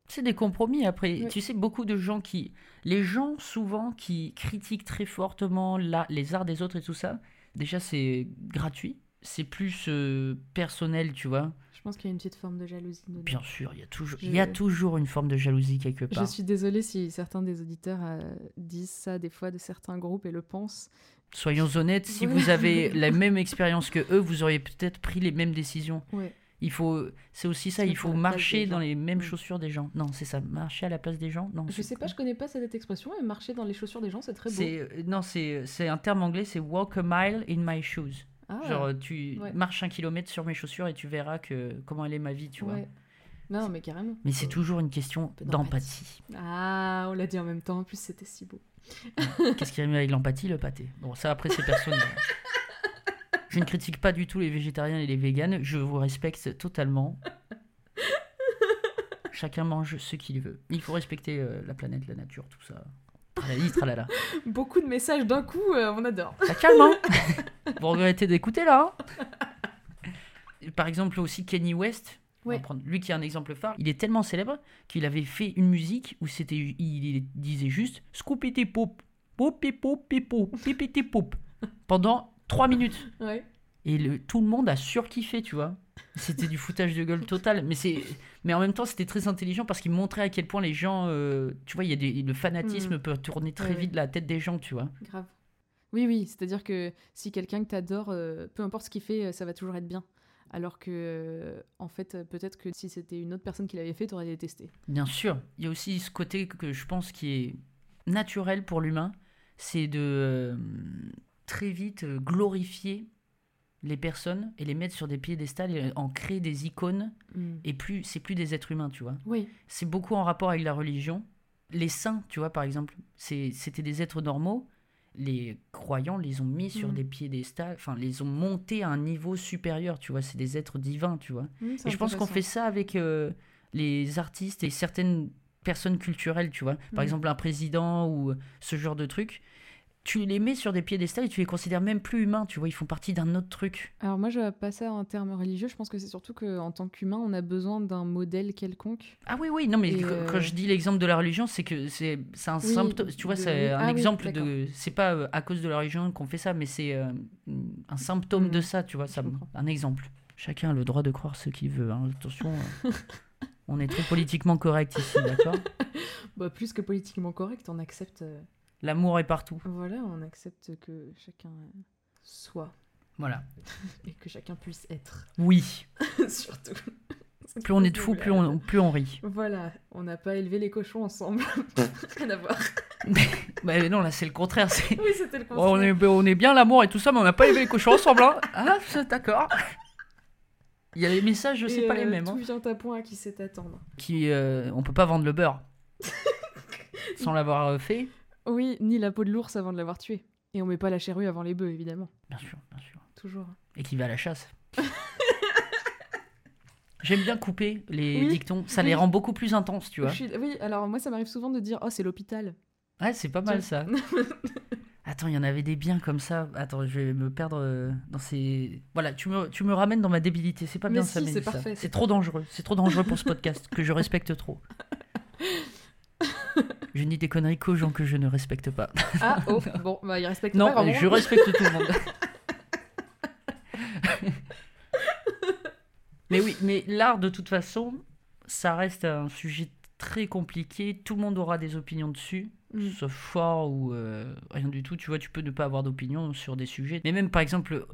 C'est des compromis après. Tu sais, beaucoup de gens qui. Les gens, souvent, qui critiquent très fortement la... les arts des autres et tout ça, déjà, c'est gratuit. C'est plus euh, personnel, tu vois. Je pense qu'il y a une petite forme de jalousie. dedans. Bien sûr, il y, a toujours... Je- il y a toujours une forme de jalousie quelque Je part. suis désolée si certains des auditeurs euh, disent ça des fois de certains groupes et le pensent. Soyons honnêtes, si Ouais. vous avez la même expérience que eux, vous auriez peut-être pris les mêmes décisions. Ouais. Il faut, c'est aussi ça, il faut marcher dans les mêmes Mm. chaussures des gens. Non, c'est ça, marcher à la place des gens. Non, Je sais pas, je connais pas cette expression, mais marcher dans les chaussures des gens, c'est très beau. Euh, non, c'est un terme anglais, c'est walk a mile in my shoes. Ah, Genre tu ouais. marches un kilomètre sur mes chaussures et tu verras que comment elle est ma vie, tu vois. Non, mais carrément. Mais c'est toujours une question d'empathie. Ah, on l'a dit en même temps, en plus c'était si beau. Qu'est-ce qui rime avec l'empathie Le pâté? Bon, ça après c'est personnel. Je ne critique pas du tout les végétariens et les véganes, je vous respecte totalement. Chacun mange ce qu'il veut. Il faut respecter euh, la planète, la nature, tout ça. Tralali, tralala. Beaucoup de messages d'un coup, euh, on adore. Ça calme, hein Vous regrettez d'écouter là hein Par exemple aussi Kenny West, on va Ouais. prendre lui qui est un exemple phare, il est tellement célèbre qu'il avait fait une musique où c'était il, disait juste scoopity pop, pop pop pop pipiti pop pendant 3 minutes. Ouais. Et le, tout le monde a surkiffé, tu vois. C'était du foutage de gueule total. Mais, c'est, mais en même temps, c'était très intelligent parce qu'il montrait à quel point les gens. euh, tu vois, il y a des, le fanatisme Mm. peut tourner très Ouais, vite ouais. la tête des gens, tu vois. Grave. Oui, oui, c'est-à-dire que si quelqu'un que t'adores, euh, peu importe ce qu'il fait, euh, ça va toujours être bien. Alors que, euh, en fait, peut-être que si c'était une autre personne qui l'avait fait, t'aurais détesté. Bien sûr. Il y a aussi ce côté que je pense qui est naturel pour l'humain c'est de très vite glorifier les personnes et les mettre sur des piédestals et en créer des icônes. Mm. Et plus, c'est plus des êtres humains, tu vois. Oui, c'est beaucoup en rapport avec la religion. Les saints, tu vois, par exemple, c'était des êtres normaux. Les croyants les ont mis sur Mhm. des piédestals, enfin, les ont montés à un niveau supérieur, tu vois. C'est des êtres divins, tu vois. Mm, Et je pense qu'on fait ça avec euh, les artistes et certaines personnes culturelles, tu vois. Par exemple, un président ou ce genre de truc. Tu les mets sur des piédestals et tu les considères même plus humains, tu vois. Ils font partie d'un autre truc. Alors moi, je vois pas ça en termes religieux. Je pense que c'est surtout qu'en tant qu'humain, on a besoin d'un modèle quelconque. Ah oui, oui, non, mais Et, quand, euh, je dis l'exemple de la religion, c'est que c'est un Oui, symptôme, tu vois, de- c'est un ah oui, exemple de. C'est pas euh, à cause de la religion qu'on fait ça, mais c'est euh, un symptôme de ça, tu vois, ça, comprends. un exemple. Chacun a le droit de croire ce qu'il veut, hein, attention. on est très politiquement correct ici, d'accord? Bah, plus que politiquement correct, on accepte. Euh, L'amour est partout. Voilà, on accepte que chacun euh, soit Voilà. et que chacun puisse être. Oui. surtout. Plus on est de fous, plus on, plus on rit. Voilà, on n'a pas élevé les cochons ensemble. Rien à voir. bah non, là c'est le contraire. Oui, c'était le Oh, on, est, on est bien l'amour et tout ça, mais on n'a pas élevé les cochons ensemble. Hein. Ah, d'accord. Il y a les messages, je sais pas les mêmes. Tout hein. vient à point à qui sait attendre. Qui, euh, on peut pas vendre le beurre sans l'avoir euh, fait. Oui, ni la peau de l'ours avant de l'avoir tué. Et on met pas la charrue avant les bœufs, évidemment. Bien sûr, bien sûr. Toujours. Et qui va à la chasse. J'aime bien couper les Oui. dictons, ça les rend beaucoup plus intenses, tu vois. Suis- Oui, alors moi, ça m'arrive souvent de dire Oh, c'est l'hôpital. Ouais, c'est pas mal ça. Attends, il y en avait des biens comme ça. Attends, je vais me perdre euh, dans ces. Voilà, tu me, tu me ramènes dans ma débilité. C'est pas Mais bien si, ça, c'est Mélissa. parfait, c'est C'est trop dangereux. C'est trop dangereux pour ce podcast que je respecte trop. Je dis des conneries qu'aux gens que je ne respecte pas. Ah, oh, bon, bah, il respecte Non, pas grand je respecte tout le monde. mais oui, mais l'art, de toute façon, ça reste un sujet très compliqué. Tout le monde aura des opinions dessus, Mm. sauf fort ou euh, rien du tout. Tu vois, tu peux ne pas avoir d'opinion sur des sujets. Mais même, par exemple,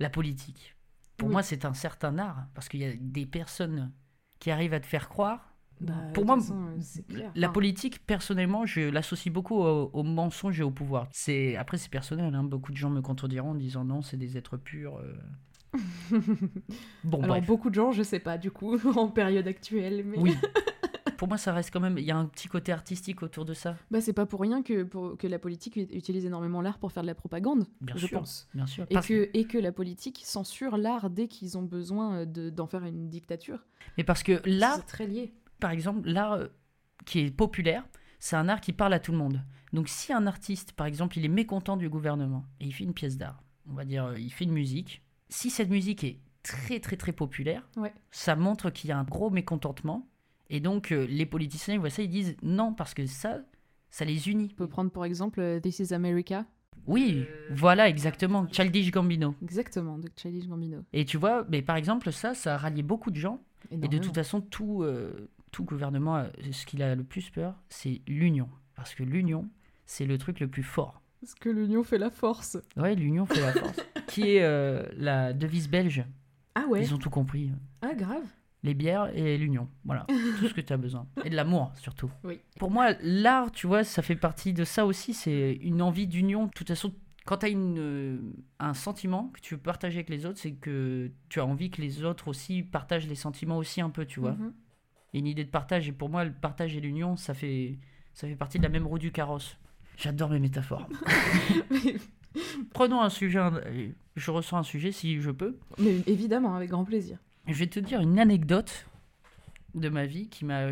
la politique. Pour Oui. moi, c'est un certain art, parce qu'il y a des personnes qui arrivent à te faire croire. Bah, Pour moi, façon, euh, clair. La politique, personnellement, je l'associe beaucoup au, au mensonge et au pouvoir. C'est après c'est personnel. hein. Beaucoup de gens me contrediront en disant non, c'est des êtres purs. euh. bon Alors, bref. beaucoup de gens, je sais pas, du coup, en période actuelle. Mais... Oui. Pour moi, ça reste quand même. Il y a un petit côté artistique autour de ça, Bah, c'est pas pour rien que, pour, que la politique ut- utilise énormément l'art pour faire de la propagande, bien je sûr, pense. bien sûr. Et Parce- que, et que la politique censure l'art dès qu'ils ont besoin euh, de- d'en faire une dictature. Mais parce que l'art, C'est très lié. Par exemple, l'art euh, qui est populaire, c'est un art qui parle à tout le monde. Donc si un artiste, par exemple, il est mécontent du gouvernement et il fait une pièce d'art, on va dire, euh, il fait une musique, si cette musique est très très très populaire, Ouais. ça montre qu'il y a un gros mécontentement. Et donc euh, les politiciens, ils voient ça, ils disent non, parce que ça, ça les unit. On peut prendre pour exemple This is America. Oui, voilà, exactement. Childish Gambino. Exactement, de Childish Gambino. Et tu vois, mais par exemple, ça, ça a rallié beaucoup de gens. Et de toute façon, tout, euh, tout gouvernement, a- ce qu'il a le plus peur, c'est l'union. Parce que l'union, c'est le truc le plus fort. Parce que l'union fait la force. Ouais, l'union fait la force. Qui est euh, la devise belge. Ah ouais Ils ont tout compris. Ah grave Les bières et l'union. Voilà, tout ce que tu as besoin. Et de l'amour, surtout. Oui. Pour moi, l'art, tu vois, ça fait partie de ça aussi. C'est une envie d'union. De toute façon, quand tu as une, euh, un sentiment que tu veux partager avec les autres, c'est que tu as envie que les autres aussi partagent les sentiments aussi un peu, tu vois. Mhm. Une idée de partage. Et pour moi, le partage et l'union, ça fait, ça fait partie de la même roue du carrosse. J'adore mes métaphores. Prenons un sujet. euh, Je ressens un sujet si je peux. Mais évidemment, avec grand plaisir. Je vais te dire une anecdote de ma vie qui m'a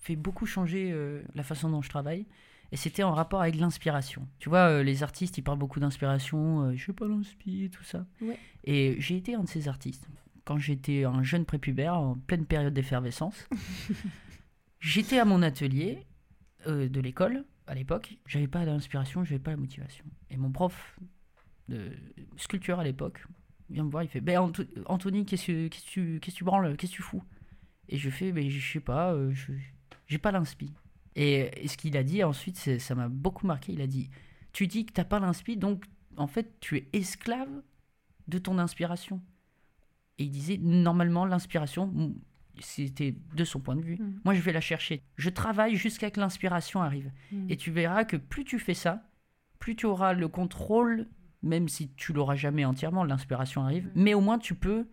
fait beaucoup changer euh, la façon dont je travaille. Et c'était en rapport avec l'inspiration. Tu vois, euh, les artistes, ils parlent beaucoup d'inspiration. euh, je sais pas l'inspire, tout ça. Ouais. Et j'ai été un de ces artistes. Quand j'étais un jeune prépubère, en pleine période d'effervescence, j'étais à mon atelier euh, de l'école à l'époque. J'avais pas d'inspiration, j'avais pas la motivation. Et mon prof de sculpture à l'époque vient me voir, il fait ben Anthony, qu'est-ce que tu qu'est-ce que tu branles, qu'est-ce que tu fous? Et je fais ben je sais pas, euh, je j'ai pas l'inspi. Et, et ce qu'il a dit ensuite, ça m'a beaucoup marqué. Il a dit tu dis que t'as pas l'inspi, donc en fait tu es esclave de ton inspiration. Et il disait normalement l'inspiration, mm, c'était de son point de vue. Mhm. Moi je vais la chercher. Je travaille jusqu'à que l'inspiration arrive. Mhm. Et tu verras que plus tu fais ça, plus tu auras le contrôle, même si tu l'auras jamais entièrement, l'inspiration arrive, Mhm. mais au moins tu peux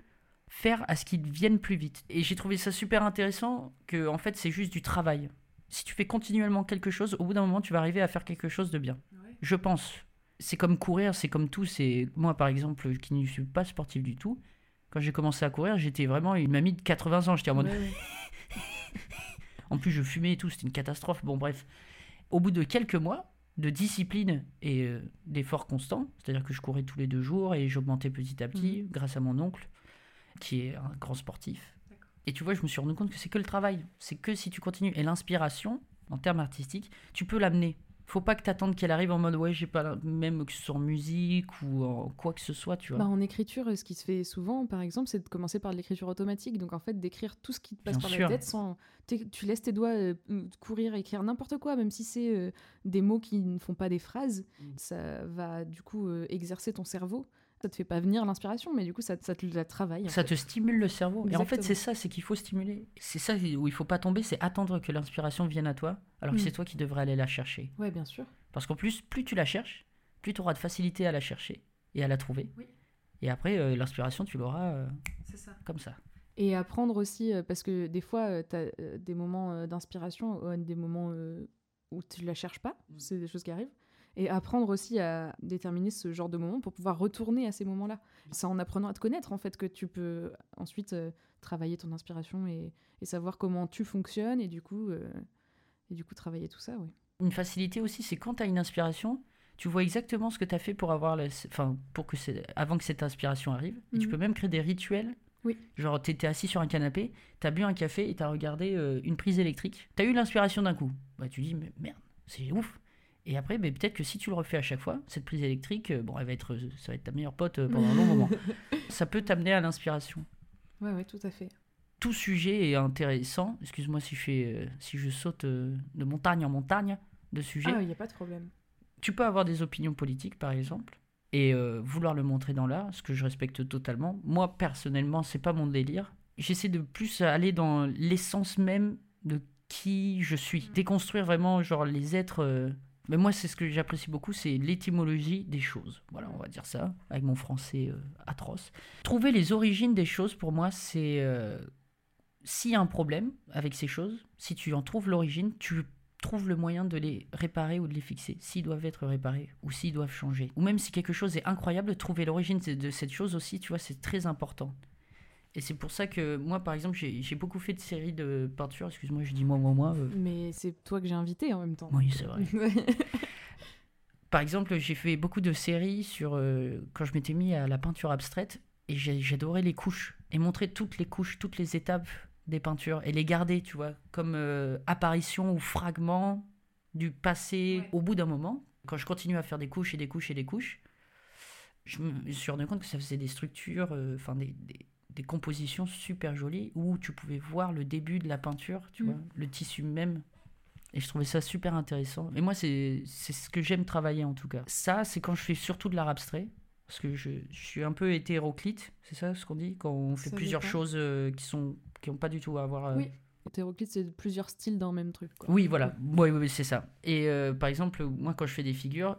faire à ce qu'il vienne plus vite. Et j'ai trouvé ça super intéressant que en fait c'est juste du travail. Si tu fais continuellement quelque chose, au bout d'un moment tu vas arriver à faire quelque chose de bien. Ouais. Je pense. C'est comme courir, c'est comme tout. C'est moi par exemple qui ne suis pas sportif du tout. Quand j'ai commencé à courir, j'étais vraiment une mamie de 80 ans. J'étais en mode Ouais, en plus, je fumais et tout, c'était une catastrophe. Bon, bref. Au bout de quelques mois de discipline et euh, d'efforts constants, c'est-à-dire que je courais tous les deux jours et j'augmentais petit à petit grâce à mon oncle, qui est un grand sportif. Et tu vois, je me suis rendu compte que c'est que le travail. C'est que si tu continues. Et l'inspiration, en termes artistiques, tu peux l'amener. Faut pas que tu attendes qu'elle arrive en mode ouais, j'ai pas la... même que ce soit en musique ou en quoi que ce soit, tu vois. Bah, en écriture, ce qui se fait souvent, par exemple, c'est de commencer par de l'écriture automatique. Donc, en fait, d'écrire tout ce qui te passe Bien par sûr. la tête sans. Tu laisses tes doigts euh, courir, écrire n'importe quoi, même si c'est euh, des mots qui ne font pas des phrases. Mm. Ça va, du coup, euh, exercer ton cerveau Ça te fait pas venir l'inspiration, mais du coup, ça, ça te la travaille. Ça fait. te stimule le cerveau. Et en fait, Exactement. c'est ça, c'est qu'il faut stimuler. C'est ça où il faut pas tomber, c'est attendre que l'inspiration vienne à toi, alors que Mm. c'est toi qui devrais aller la chercher. Ouais, bien sûr. Parce qu'en plus, plus tu la cherches, plus tu auras de facilité à la chercher et à la trouver. Oui. Et après, euh, l'inspiration, tu l'auras euh, comme ça. Et apprendre aussi, euh, parce que des fois, tu as des moments euh, d'inspiration, euh, des moments euh, où tu la cherches pas, c'est des choses qui arrivent. Et apprendre aussi à déterminer ce genre de moments pour pouvoir retourner à ces moments-là. C'est en apprenant à te connaître, en fait, que tu peux ensuite euh, travailler ton inspiration et, et savoir comment tu fonctionnes et du coup, euh, et du coup travailler tout ça, oui. Une facilité aussi, c'est quand tu as une inspiration, tu vois exactement ce que tu as fait pour avoir la- enfin pour que c'est avant que cette inspiration arrive et tu Mhm. peux même créer des rituels. Oui. Genre tu étais assis sur un canapé, tu as bu un café et tu as regardé euh, une prise électrique. Tu as eu l'inspiration d'un coup. Bah tu dis mais merde, c'est ouf. Et après ben, peut-être que si tu le refais à chaque fois, cette prise électrique euh, bon elle va être ça va être ta meilleure pote euh, pendant un long moment. Ça peut t'amener à l'inspiration. Ouais, ouais, tout à fait. Tout sujet est intéressant. Excuse-moi si je fais euh, si je saute euh, de montagne en montagne de sujets. Ah, il n'y a pas de problème. Tu peux avoir des opinions politiques, par exemple, et euh, vouloir le montrer dans l'art, ce que je respecte totalement. Moi, personnellement, c'est pas mon délire. J'essaie de plus aller dans l'essence même de qui je suis. Déconstruire vraiment, genre, les êtres. euh, Mais moi, c'est ce que j'apprécie beaucoup, c'est l'étymologie des choses. Voilà, on va dire ça, avec mon français euh, atroce. Trouver les origines des choses, pour moi, c'est. euh, S'il y a un problème avec ces choses, si tu en trouves l'origine, tu trouves le moyen de les réparer ou de les fixer, s'ils doivent être réparés ou s'ils doivent changer. Ou même si quelque chose est incroyable, trouver l'origine de de cette chose aussi, tu vois, c'est très important. Et c'est pour ça que moi, par exemple, j'ai beaucoup fait de séries de peinture. Excuse-moi, je dis moi, moi, moi. euh, Mais c'est toi que j'ai invité en même temps. Oui, c'est vrai. Par exemple, j'ai fait beaucoup de séries sur euh, quand je m'étais mis à la peinture abstraite et j'adorais les couches et montrer toutes les couches, toutes les étapes des peintures et les garder, tu vois, comme euh, apparition ou fragment du passé Ouais. au bout d'un moment. Quand je continue à faire des couches et des couches et des couches, je me suis rendu compte que ça faisait des structures, euh, enfin des, des- des compositions super jolies où tu pouvais voir le début de la peinture, tu Mm. vois, le tissu même. Et je trouvais ça super intéressant. Et moi, c'est ce que j'aime travailler en tout cas. Ça, c'est quand je fais surtout de l'art abstrait. Parce que je, je suis un peu hétéroclite, c'est ça ce qu'on dit? Quand on fait Ça plusieurs choses euh, qui sont qui n'ont pas du tout à voir. euh, Oui. Hétéroclite, c'est plusieurs styles dans le même truc. quoi. oui, voilà. Oui, oui, oui, c'est ça. Et euh, par exemple, moi, quand je fais des figures,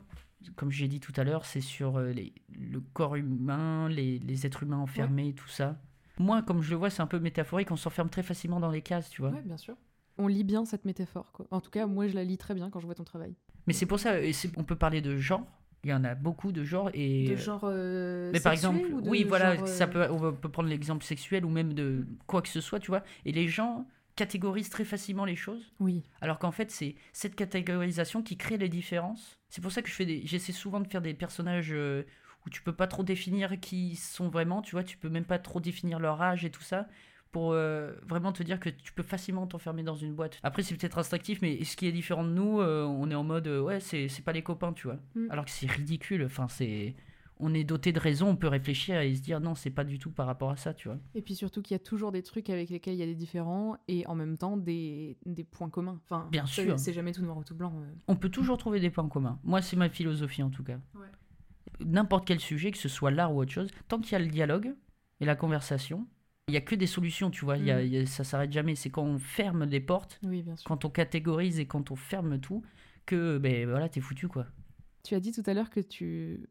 comme j'ai dit tout à l'heure, c'est sur euh, les- le corps humain, les, les êtres humains enfermés, tout ça. Moi, comme je le vois, c'est un peu métaphorique. On s'enferme très facilement dans les cases, tu vois. Ouais, bien sûr. On lit bien cette métaphore. Quoi. En tout cas, moi, je la lis très bien quand je vois ton travail. Mais c'est pour ça, et on peut parler de genre. Il y en a beaucoup de genres. Et, De genre. euh, Mais par exemple, oui, voilà, genre, euh, ça peut, on peut prendre l'exemple sexuel ou même de quoi que ce soit, tu vois. Et les gens catégorisent très facilement les choses. Oui. Alors qu'en fait, c'est cette catégorisation qui crée les différences. C'est pour ça que je fais des... j'essaie souvent de faire des personnages euh, où tu peux pas trop définir qui ils sont vraiment, tu vois, tu peux même pas trop définir leur âge et tout ça pour euh, vraiment te dire que tu peux facilement t'enfermer dans une boîte. Après, c'est peut-être instinctif, mais ce qui est différent de nous, euh, on est en mode euh, ouais, c'est c'est pas les copains, tu vois. Mm. Alors que c'est ridicule. Enfin, c'est on est doté de raison, on peut réfléchir et se dire non, c'est pas du tout par rapport à ça, tu vois. Et puis surtout qu'il y a toujours des trucs avec lesquels il y a des différents et en même temps des, des points communs. Enfin, Bien sûr. C'est jamais tout noir ou tout blanc. euh. On peut toujours trouver des points communs. Moi, c'est ma philosophie en tout cas. Ouais. N'importe quel sujet, que ce soit l'art ou autre chose, tant qu'il y a le dialogue et la conversation, il y a que des solutions, tu vois. il y a- il y a- ça s'arrête jamais. C'est quand on ferme les portes, Oui, bien sûr. quand on catégorise et quand on ferme tout, que ben voilà, t'es foutu quoi. Tu as dit tout à l'heure que tu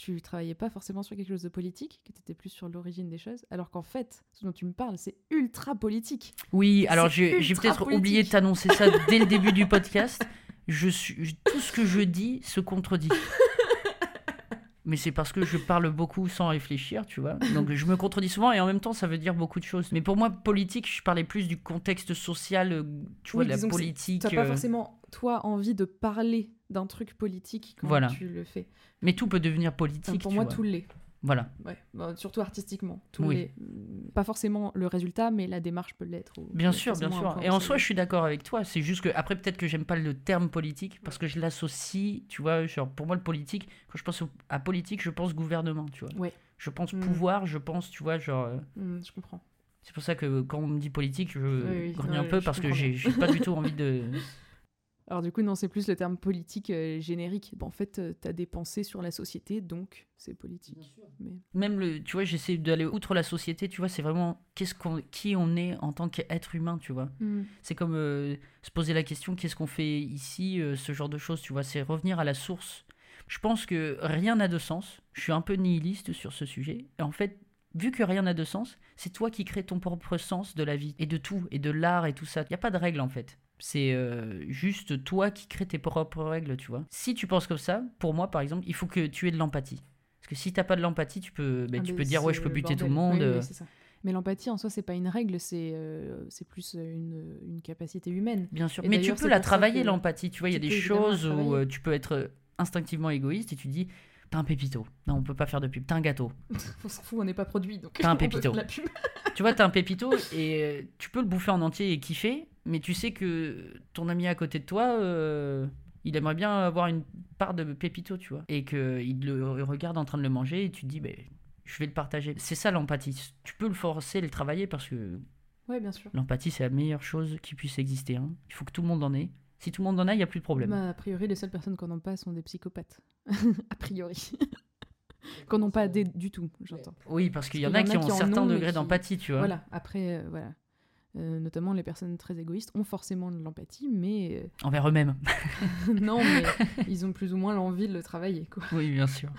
tu travaillais pas forcément sur quelque chose de politique, que tu étais plus sur l'origine des choses, alors qu'en fait, ce dont tu me parles, c'est ultra politique. Oui, alors j'ai peut-être oublié de t'annoncer ça dès le début du podcast. Je suis, tout ce que je dis se contredit. Mais c'est parce que je parle beaucoup sans réfléchir, tu vois. Donc je me contredis souvent et en même temps ça veut dire beaucoup de choses. Mais pour moi, politique, je parlais plus du contexte social, euh, tu vois, Oui, de la politique. T'as pas euh, forcément, toi, envie de parler d'un truc politique quand Voilà. tu le fais. Mais tout peut devenir Enfin, politique. pour tu moi, vois. tout l'est. Voilà. Ouais. Bah, surtout artistiquement. Tout Oui. l'est. Mm, Pas forcément le résultat, mais la démarche peut l'être. Bien sûr, bien sûr. Et en soi, je suis d'accord avec toi. C'est juste que, après, peut-être que j'aime pas le terme politique parce que je l'associe, tu vois, genre, pour moi, le politique, quand je pense à politique, je pense gouvernement, tu vois. Ouais. Je pense Mm. pouvoir, je pense, tu vois, genre. euh, Mm, je comprends. C'est pour ça que quand on me dit politique, je Oui, oui, grogne non, un peu parce que j'ai pas du tout envie de. Alors du coup, non, c'est plus le terme politique euh, générique. Bon, en fait, euh, t'as des pensées sur la société, donc c'est politique. Mais... Même le, tu vois, j'essaie d'aller outre la société, tu vois, c'est vraiment qu'est-ce qu'on, qui on est en tant qu'être humain, tu vois. Mm. C'est comme euh, se poser la question qu'est-ce qu'on fait ici, euh, ce genre de choses, tu vois. C'est revenir à la source. Je pense que rien n'a de sens. Je suis un peu nihiliste sur ce sujet. Et en fait, vu que rien n'a de sens, c'est toi qui crées ton propre sens de la vie et de tout, et de l'art et tout ça. Il n'y a pas de règle en fait. C'est euh, juste toi qui crées tes propres règles, tu vois. Si tu penses comme ça, pour moi par exemple, il faut que tu aies de l'empathie. Parce que si t'as pas de l'empathie, tu peux, ben, Ah, tu peux dire ouais, je peux buter tout le monde. Oui, oui, euh. Mais l'empathie en soi, c'est pas une règle, c'est euh, c'est plus une, une capacité humaine. Bien sûr. Et Mais tu peux la travailler, l'empathie. Tu vois, il y a des choses où euh, tu peux être instinctivement égoïste et tu dis T'as un pépito. Non, on peut pas faire de pub. T'as un gâteau. On s'en fout, on n'est pas produit, donc T'as un pépito. tu vois, t'as un pépito et tu peux le bouffer en entier et kiffer, mais tu sais que ton ami à côté de toi, euh, il aimerait bien avoir une part de pépito, tu vois. Et qu'il le regarde en train de le manger et tu te dis, ben, je vais le partager. C'est ça l'empathie. Tu peux le forcer, le travailler parce que Ouais, bien sûr. l'empathie, c'est la meilleure chose qui puisse exister. hein. Il faut que tout le monde en ait. Si tout le monde en a, il n'y a plus de problème. Bah, a priori, les seules personnes qui en ont pas sont des psychopathes. a priori. Qu'on n'ont pas des- du tout, j'entends. Oui, parce qu'il y en a qui ont un certain degré qui- d'empathie, tu vois. Voilà, après, euh, voilà. Euh, notamment les personnes très égoïstes ont forcément de l'empathie, mais Envers eux-mêmes. euh, non, mais ils ont plus ou moins l'envie de le travailler, quoi. oui, bien sûr.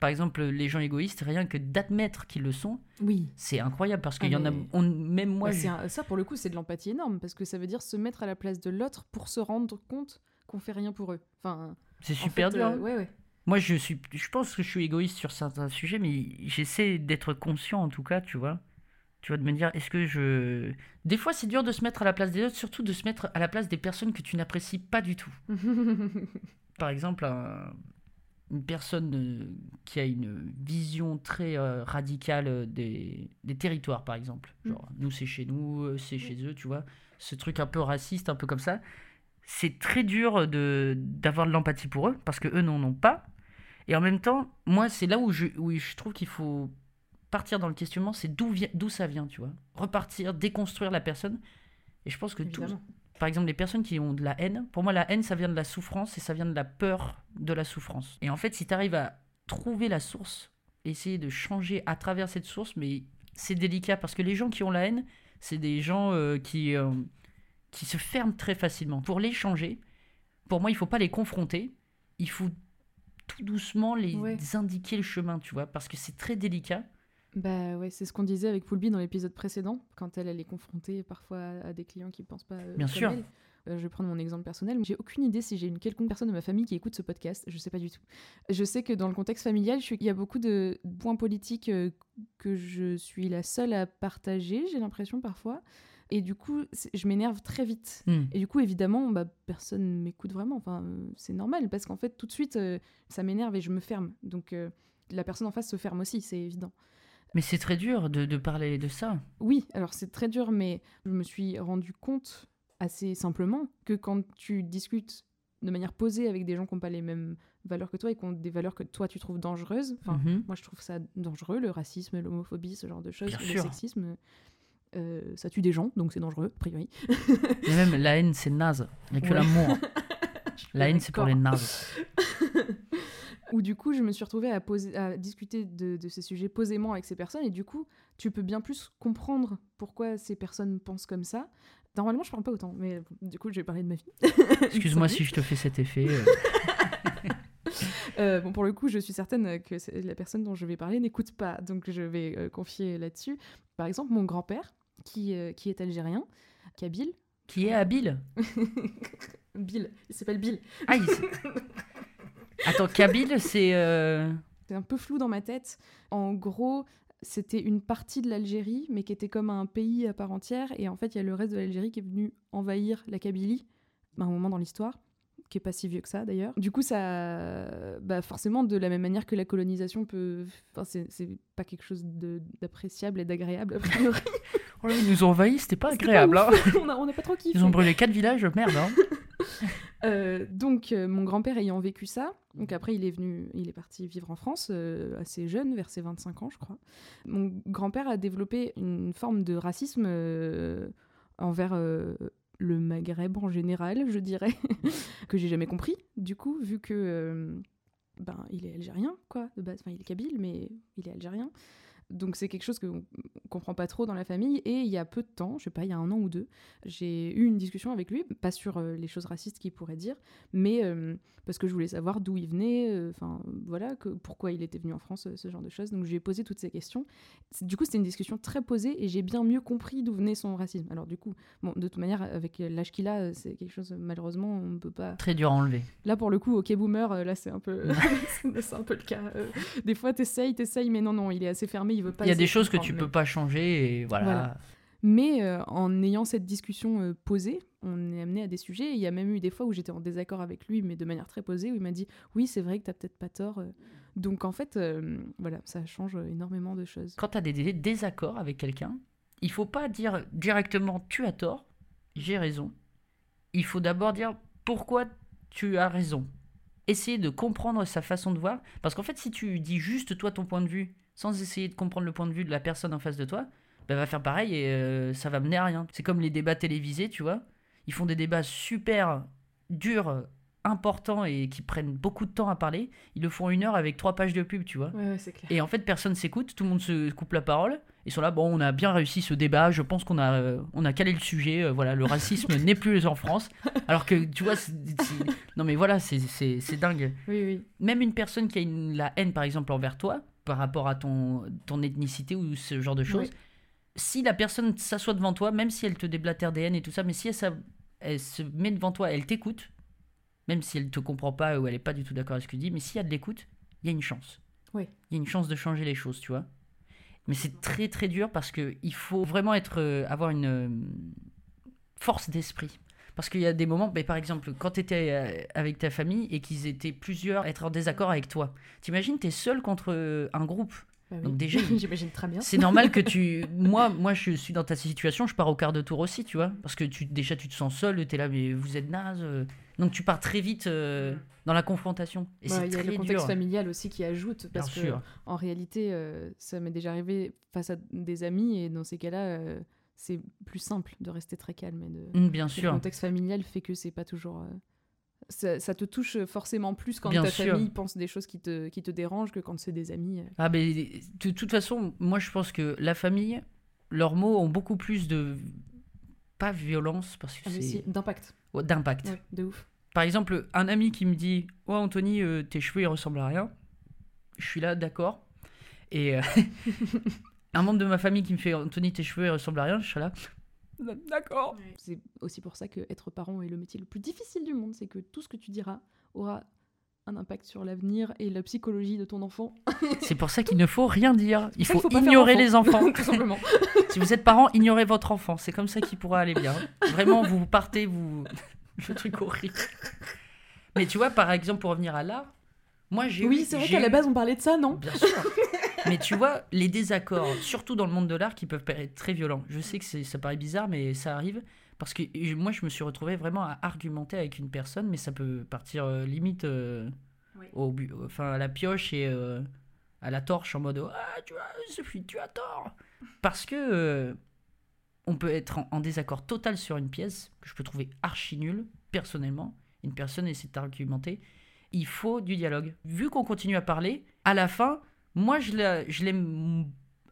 Par exemple, les gens égoïstes, rien que d'admettre qu'ils le sont, Oui. c'est incroyable parce qu'il Ah, y en a. on- même moi, Bah, je- c'est un- ça, pour le coup, c'est de l'empathie énorme, parce que ça veut dire se mettre à la place de l'autre pour se rendre compte qu'on fait rien pour eux. Enfin, c'est super fait, dur. euh, hein. ouais, ouais. Moi, je suis, je pense que je suis égoïste sur certains sujets, mais j'essaie d'être conscient en tout cas, tu vois. Tu vois, de me dire, est-ce que je. Des fois, c'est dur de se mettre à la place des autres, surtout de se mettre à la place des personnes que tu n'apprécies pas du tout. Par exemple, un- une personne euh, qui a une vision très euh, radicale euh, des, des territoires, par exemple. Mm. Genre, nous, c'est chez nous, c'est chez eux, tu vois. Ce truc un peu raciste, un peu comme ça. C'est très dur de d'avoir de l'empathie pour eux, parce que eux n'en ont pas. Et en même temps, moi, c'est là où je, où je trouve qu'il faut partir dans le questionnement, c'est d'où ça vient, tu vois. Repartir, déconstruire la personne. Et je pense que tout, par exemple, les personnes qui ont de la haine, pour moi, la haine, ça vient de la souffrance et ça vient de la peur de la souffrance. Et en fait, si tu arrives à trouver la source, essayer de changer à travers cette source, mais c'est délicat parce que les gens qui ont la haine, c'est des gens euh, qui, euh, qui se ferment très facilement. Pour les changer, pour moi, il faut pas les confronter, il faut tout doucement les Ouais. indiquer le chemin, tu vois, parce que c'est très délicat. Bah ouais, c'est ce qu'on disait avec Poulby dans l'épisode précédent, quand elle, elle est confrontée parfois à des clients qui pensent pas euh, Bien comme sûr. elle. Euh, je vais prendre mon exemple personnel. J'ai aucune idée si j'ai une quelconque personne de ma famille qui écoute ce podcast. Je sais pas du tout. Je sais que dans le contexte familial, je suis- il y a beaucoup de points politiques euh, que je suis la seule à partager, j'ai l'impression parfois. Et du coup, je m'énerve très vite. Hmm. Et du coup, évidemment, bah, personne m'écoute vraiment. Enfin, euh, c'est normal parce qu'en fait, tout de suite, ça m'énerve et je me ferme. Donc, la personne en face se ferme aussi, c'est évident. Mais c'est très dur de, de parler de ça. Oui, alors c'est très dur, mais je me suis rendu compte assez simplement que quand tu discutes de manière posée avec des gens qui n'ont pas les mêmes valeurs que toi et qui ont des valeurs que toi tu trouves dangereuses, enfin, Mhm. moi je trouve ça dangereux, le racisme, l'homophobie, ce genre de choses, Bien le sûr. sexisme, euh, ça tue des gens, donc c'est dangereux, a priori. Mais même la haine, c'est naze. Il n'y a que Ouais. l'amour. La haine, c'est pour les nazes. Où du coup, je me suis retrouvée à, poser, à discuter de, de ces sujets posément avec ces personnes, et du coup, tu peux bien plus comprendre pourquoi ces personnes pensent comme ça. Normalement, je parle pas autant, mais bon, du coup, je vais parler de ma vie. Excuse-moi si je te fais cet effet. euh. Euh, bon, pour le coup, je suis certaine que la personne dont je vais parler n'écoute pas, donc je vais euh, confier là-dessus. Par exemple, mon grand-père, qui, qui est algérien, Kabyle. Qui est habile Bill, il s'appelle Bill. Ah, il- Attends, Kabyle, c'est. euh, C'est un peu flou dans ma tête. En gros, c'était une partie de l'Algérie, mais qui était comme un pays à part entière. Et en fait, il y a le reste de l'Algérie qui est venu envahir la Kabylie, à un moment dans l'histoire, qui est pas si vieux que ça d'ailleurs. Du coup, ça, bah forcément, de la même manière que la colonisation peut, enfin, c'est pas quelque chose d'appréciable et d'agréable a priori. Oh là, ils nous ont envahis, c'était pas agréable. pas hein. ouf. on a- on n'a pas trop kiffé. Ils ont brûlé quatre villages, merde. Hein. Euh, donc, euh, mon grand-père ayant vécu ça, donc après, il est venu, il est parti vivre en France euh, assez jeune, vers ses 25 ans, je crois. Mon grand-père a développé une forme de racisme envers le Maghreb en général, je dirais, que j'ai jamais compris, du coup, vu que ben, il est algérien, quoi, de base. Enfin, il est kabyle, mais il est algérien. Donc c'est quelque chose qu'on ne comprend pas trop dans la famille. Et il y a peu de temps, je sais pas, il y a un an ou deux, j'ai eu une discussion avec lui, pas sur euh, les choses racistes qu'il pourrait dire, mais euh, parce que je voulais savoir d'où il venait, euh, enfin voilà, que, pourquoi il était venu en France, ce genre de choses. Donc je lui ai posé toutes ces questions. Du coup, c'était une discussion très posée et j'ai bien mieux compris d'où venait son racisme. Alors du coup, bon, de toute manière, avec l'âge qu'il a, c'est quelque chose, malheureusement, on ne peut pas... Très dur à enlever. Là, pour le coup, ok boomer, là c'est un peu, c'est un peu le cas. des fois, t'essayes, t'essayes, mais non, non, il est assez fermé, il veut pas. Il y a des choses que tu peux pas changer et voilà. Voilà. Mais euh, en ayant cette discussion euh, posée, on est amené à des sujets. Il y a même eu des fois où j'étais en désaccord avec lui, mais de manière très posée, où il m'a dit Oui, c'est vrai que t'as peut-être pas tort. euh. Donc en fait, euh, voilà, ça change énormément de choses. Quand tu as des dé- désaccords avec quelqu'un, il faut pas dire directement tu as tort, j'ai raison. Il faut d'abord dire pourquoi tu as raison? Essayer de comprendre sa façon de voir. Parce qu'en fait, si tu dis juste toi ton point de vue, sans essayer de comprendre le point de vue de la personne en face de toi, elle va faire pareil et euh, ça va mener à rien. C'est comme les débats télévisés, tu vois. Ils font des débats super durs, importants et qui prennent beaucoup de temps à parler. Ils le font une heure avec trois pages de pub, tu vois. Ouais, ouais, clair. Et en fait, personne s'écoute, tout le monde se coupe la parole. Ils sont là, bon, on a bien réussi ce débat, je pense qu'on a, euh, on a calé le sujet, euh, voilà, le racisme n'est plus en France. Alors que, tu vois, non mais voilà, c'est dingue. Oui, oui. Même une personne qui a une- la haine, par exemple, envers toi, par rapport à ton, ton ethnicité ou ce genre de choses, Oui. si la personne s'assoit devant toi, même si elle te déblatère des haines et tout ça, mais si elle, se met devant toi, elle t'écoute, même si elle te comprend pas ou elle est pas du tout d'accord avec ce que tu dis, mais si elle l'écoute, il y a une chance. Oui. Il y a une chance de changer les choses, tu vois. Mais c'est très très dur parce que il faut vraiment être, euh, avoir une euh, force d'esprit. Parce qu'il y a des moments, ben, par exemple, quand tu étais avec ta famille et qu'ils étaient plusieurs à être en désaccord avec toi, t'imagines, tu es seul contre euh, un groupe. Bah oui. Donc déjà, j'imagine très bien. C'est normal que tu. Moi, moi, je suis dans ta situation, je pars au quart de tour aussi, tu vois. Parce que tu, déjà, tu te sens seul, tu es là, mais vous êtes naze. euh. Donc tu pars très vite euh, dans la confrontation. Et Bah, c'est Il y a le contexte dur. familial aussi qui ajoute, Bien parce que sûr. en réalité, euh, ça m'est déjà arrivé face à des amis, et dans ces cas-là, euh, c'est plus simple de rester très calme et de. Mm, Bien Le sûr. contexte familial fait que c'est pas toujours. euh, Ça, ça te touche forcément plus quand Bien ta sûr. famille pense des choses qui te, qui te dérangent que quand c'est des amis. euh. Ah, mais de toute façon, moi, je pense que la famille, leurs mots ont beaucoup plus de. Pas violence, parce que Ah, c'est. D'impact. Ouais, D'impact. Ouais, de ouf. Par exemple, un ami qui me dit Ouais, Anthony, euh, tes cheveux ils ressemblent à rien. Je suis là, d'accord. Et euh, un membre de ma famille qui me fait Anthony, tes cheveux ils ressemblent à rien. Je suis là, d'accord. C'est aussi pour ça que être parent est le métier le plus difficile du monde. C'est que tout ce que tu diras aura un impact sur l'avenir et la psychologie de ton enfant. C'est pour ça qu'il ne faut rien dire. Il faut, ignorer les enfants. tout simplement. si vous êtes parent, ignorez votre enfant. C'est comme ça qu'il pourra aller bien. Vraiment, vous partez, vous. Le truc horrible. Mais tu vois, par exemple, pour revenir à l'art, moi j'ai Oui, c'est vrai qu'à la base, on parlait de ça, non? Bien sûr. Mais tu vois, les désaccords, surtout dans le monde de l'art, qui peuvent paraître très violents. Je sais que ça paraît bizarre, mais ça arrive. Parce que moi, je me suis retrouvé vraiment à argumenter avec une personne, mais ça peut partir euh, limite euh, Oui. au, enfin, à la pioche et euh, à la torche en mode Ah, tu as, tu as tort. Parce que on peut être en, en désaccord total sur une pièce, que je peux trouver archi nulle, personnellement. Une personne essaie d'argumenter. Il faut du dialogue. Vu qu'on continue à parler, à la fin, moi, je la- je l'aime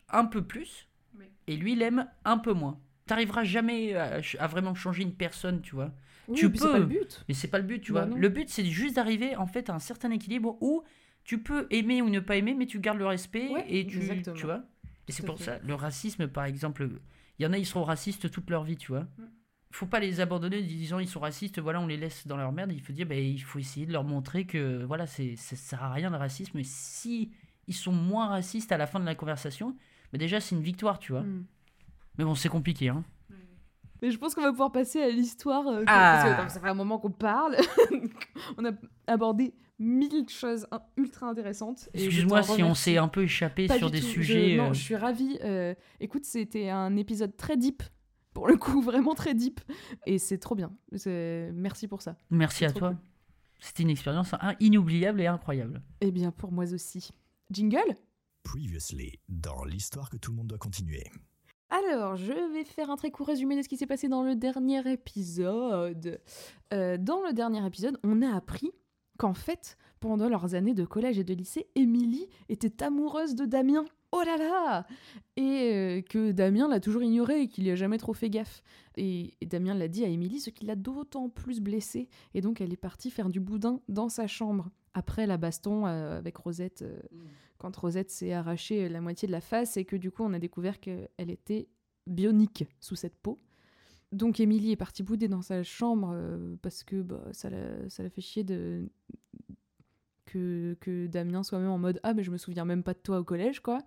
un peu plus, Oui. et lui, il l'aime un peu moins. T'arriveras jamais à, à vraiment changer une personne, tu vois. Oui, Tu c'est pas peux. le but. Mais c'est pas le but, tu Bah vois. non. Le but, c'est juste d'arriver en fait à un certain équilibre où tu peux aimer ou ne pas aimer, mais tu gardes le respect Ouais, et tu, exactement. tu vois. Et c'est pour fait. ça, le racisme, par exemple, il y en a, ils seront racistes toute leur vie, tu vois. Mm. Faut pas les abandonner en disant ils sont racistes, voilà, on les laisse dans leur merde. Il faut dire, ben, il faut essayer de leur montrer que voilà, c'est, ça sert à rien le racisme. Et si ils sont moins racistes à la fin de la conversation, ben déjà c'est une victoire, tu vois. Hmm. Mais bon, c'est compliqué, hein. Mais je pense qu'on va pouvoir passer à l'histoire. euh, Ah. Parce que attends, ça fait un moment qu'on parle. on a abordé mille choses hein, ultra intéressantes. Excuse-moi si on s'est un peu échappé Pas sur des tout. sujets. Je, non, euh, je suis ravie. euh, écoute, c'était un épisode très deep. Pour le coup, vraiment très deep. Et c'est trop bien. Merci pour ça. Merci à toi. cool. C'était une expérience inoubliable et incroyable. Eh bien, pour moi aussi. Jingle Previously, dans l'histoire que tout le monde doit continuer. Alors, je vais faire un très court résumé de ce qui s'est passé dans le dernier épisode. Euh, dans le dernier épisode, on a appris qu'en fait, pendant leurs années de collège et de lycée, Émilie était amoureuse de Damien. Oh là là Et euh, que Damien l'a toujours ignoré et qu'il n'y a jamais trop fait gaffe. Et, et Damien l'a dit à Émilie, ce qui l'a d'autant plus blessée. Et donc elle est partie faire du boudin dans sa chambre. Après la baston euh, avec Rosette, euh, quand Rosette s'est arraché la moitié de la face et que du coup on a découvert qu'elle était bionique sous cette peau. Donc Émilie est partie bouder dans sa chambre euh, parce que bah, ça l'a fait chier de que, que Damien soit même en mode ah mais je me souviens même pas de toi au collège quoi.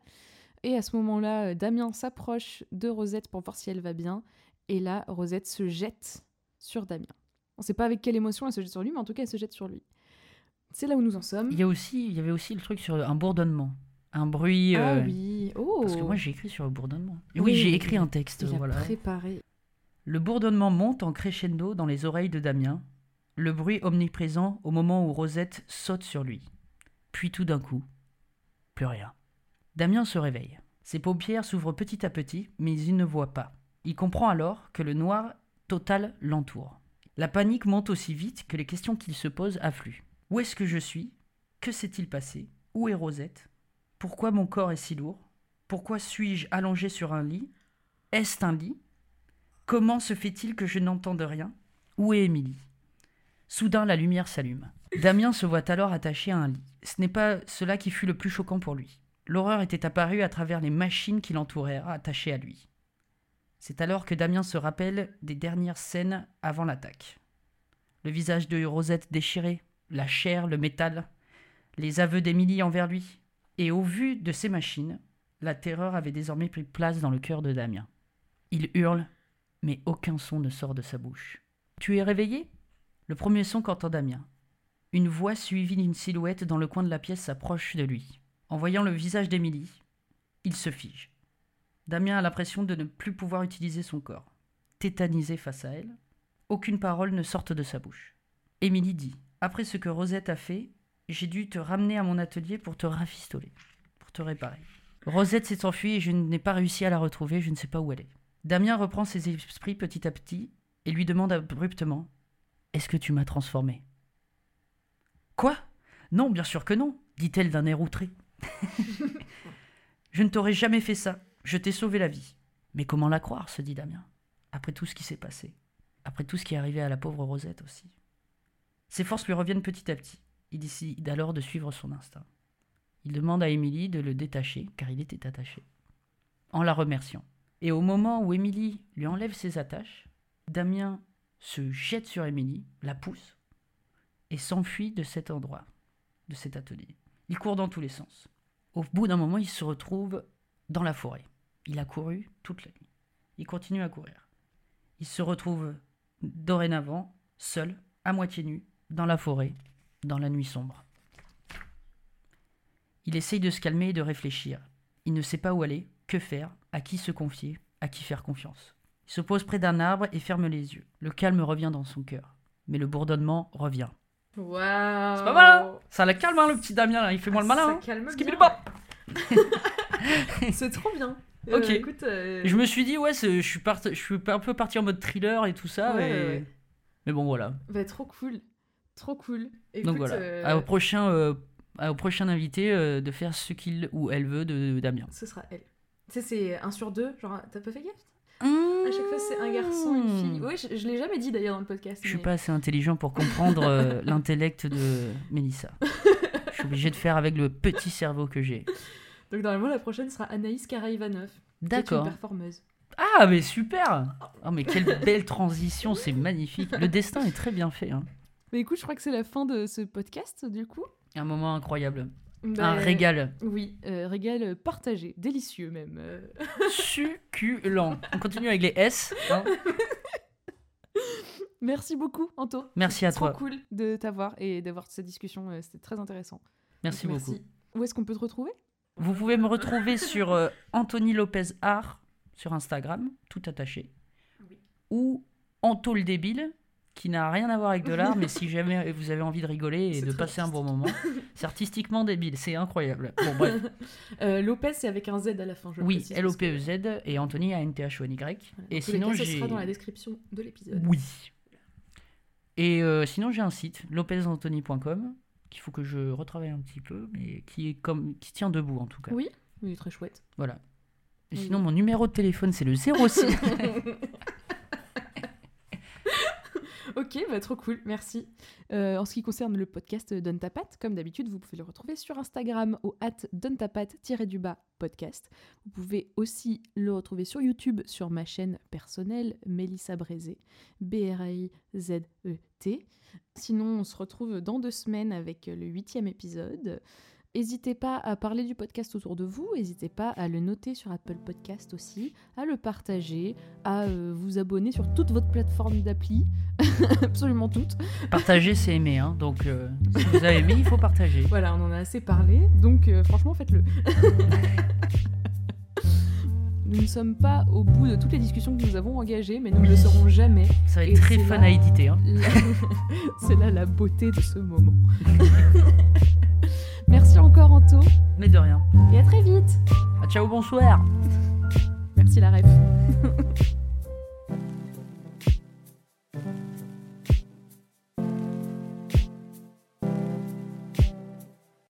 Et à ce moment-là, euh, Damien s'approche de Rosette pour voir si elle va bien. Et là, Rosette se jette sur Damien. On sait pas avec quelle émotion elle se jette sur lui, mais en tout cas elle se jette sur lui. C'est là où nous en sommes. Il y, a aussi, il y avait aussi le truc sur un bourdonnement. Un bruit. Ah euh, oui. Oh. Parce que moi j'ai écrit sur le bourdonnement. Et Oui, oui, j'ai écrit un texte. Il a Voilà. préparé. Le bourdonnement monte en crescendo dans les oreilles de Damien, le bruit omniprésent au moment où Rosette saute sur lui. Puis tout d'un coup, plus rien. Damien se réveille. Ses paupières s'ouvrent petit à petit, mais il ne voit pas. Il comprend alors que le noir total l'entoure. La panique monte aussi vite que les questions qu'il se pose affluent. Où est-ce que je suis? Que s'est-il passé? Où est Rosette? Pourquoi mon corps est si lourd? Pourquoi suis-je allongé sur un lit? Est-ce un lit? Comment se fait-il que je n'entende rien? Où est Émilie? Soudain, la lumière s'allume. Damien se voit alors attaché à un lit. Ce n'est pas cela qui fut le plus choquant pour lui. L'horreur était apparue à travers les machines qui l'entouraient, attachées à lui. C'est alors que Damien se rappelle des dernières scènes avant l'attaque. Le visage de Rosette déchiré, la chair, le métal, les aveux d'Émilie envers lui. Et au vu de ces machines, la terreur avait désormais pris place dans le cœur de Damien. Il hurle, mais aucun son ne sort de sa bouche. Tu es réveillé? Le premier son qu'entend Damien. Une voix suivie d'une silhouette dans le coin de la pièce s'approche de lui. En voyant le visage d'Émilie, il se fige. Damien a l'impression de ne plus pouvoir utiliser son corps. Tétanisé face à elle, aucune parole ne sorte de sa bouche. Émilie dit Après ce que Rosette a fait, j'ai dû te ramener à mon atelier pour te rafistoler, pour te réparer. Rosette s'est enfuie et je n'ai pas réussi à la retrouver, je ne sais pas où elle est. Damien reprend ses esprits petit à petit et lui demande abruptement Est-ce que tu m'as transformé Quoi? Non, bien sûr que non, dit-elle d'un air outré. je ne t'aurais jamais fait ça, je t'ai sauvé la vie. Mais comment la croire? se dit Damien, après tout ce qui s'est passé, après tout ce qui est arrivé à la pauvre Rosette aussi. Ses forces lui reviennent petit à petit. Il décide alors de suivre son instinct. Il demande à Émilie de le détacher, car il était attaché, en la remerciant. Et au moment où Émilie lui enlève ses attaches, Damien se jette sur Émilie, la pousse, et s'enfuit de cet endroit, de cet atelier. Il court dans tous les sens. Au bout d'un moment, il se retrouve dans la forêt. Il a couru toute la nuit. Il continue à courir. Il se retrouve dorénavant seul, à moitié nu, dans la forêt, dans la nuit sombre. Il essaye de se calmer et de réfléchir. Il ne sait pas où aller, que faire, à qui se confier, à qui faire confiance. Il se pose près d'un arbre et ferme les yeux. Le calme revient dans son cœur. Mais le bourdonnement revient. Waouh C'est pas mal, hein? Ça la calme, hein, le petit Damien, là. il fait moins le malin. hein. calme. C'est trop bien. Ok. écoute, euh, Je me suis dit, ouais, je suis, part- je suis un peu parti en mode thriller et tout ça. Ouais, et- ouais, ouais. Mais bon, voilà. bah, trop cool. Trop cool. Écoute, Donc voilà. euh, Au, prochain, euh, au prochain invité euh, de faire ce qu'il ou elle veut de, Damien. Ce sera elle. Tu sais, c'est un sur deux. Genre, t'as pas fait gaffe? À chaque fois, c'est un garçon, une fille. Oui, je, je l'ai jamais dit d'ailleurs dans le podcast. Je suis mais- pas assez intelligent pour comprendre l'intellect de Mélissa. Je suis obligé de faire avec le petit cerveau que j'ai. Donc, normalement, la prochaine sera Anaïs Karaivanov. est une D'accord. performeuse. Ah, mais super Oh, mais quelle belle transition, c'est magnifique. Le destin est très bien fait. hein. Mais écoute, je crois que c'est la fin de ce podcast, du coup. Un moment incroyable. Bah, Un régal. Oui, euh, régal partagé, délicieux même. euh. Succulent. On continue avec les S. hein. Merci beaucoup, Anto. Merci à Trop toi. cool de t'avoir et d'avoir cette discussion. euh, C'était très intéressant. Merci Donc, beaucoup. Où est-ce qu'on peut te retrouver? Vous pouvez me retrouver sur euh, Anthony Lopez Art sur Instagram, tout attaché. Oui. Ou Anto le débile qui n'a rien à voir avec de l'art, mais si jamais vous avez envie de rigoler et de passer un bon moment, c'est artistiquement débile, c'est incroyable. Bon, bref. Euh, Lopez, c'est avec un Z à la fin. Je Oui, que- L-O-P-E-Z et Anthony A-N-T-H-O-N-Y. Voilà. Et sinon, j'ai. sera dans la description de l'épisode. Oui. Et euh, sinon, j'ai un site, lopezanthony.com, qu'il faut que je retravaille un petit peu, mais qui, est comme, qui tient debout en tout cas. Oui, oui, très chouette. Voilà. Et Oui. sinon, mon numéro de téléphone, c'est le 06. Ok, bah, trop cool, merci. Euh, en ce qui concerne le podcast Donne ta comme d'habitude, vous pouvez le retrouver sur Instagram au at donne ta du bas podcast. Vous pouvez aussi le retrouver sur YouTube sur ma chaîne personnelle Mélissa Brézé, B-R-A-I-Z-E-T. Sinon, on se retrouve dans deux semaines avec le huitième épisode. N'hésitez pas à parler du podcast autour de vous, n'hésitez pas à le noter sur Apple Podcast aussi, à le partager, à euh, vous abonner sur toute votre plateforme d'appli, absolument toutes. Partager, c'est aimer. Hein. Donc, euh, si vous avez aimé, il faut partager. Voilà, on en a assez parlé, donc euh, franchement faites-le. nous ne sommes pas au bout de toutes les discussions que nous avons engagées, mais nous ne le serons jamais. Ça va Et être très fun là- à éditer. Hein. La- C'est là la beauté de ce moment. Merci encore Anto, Mais de rien. et à très vite. Ah, ciao, bonsoir. Merci la ref.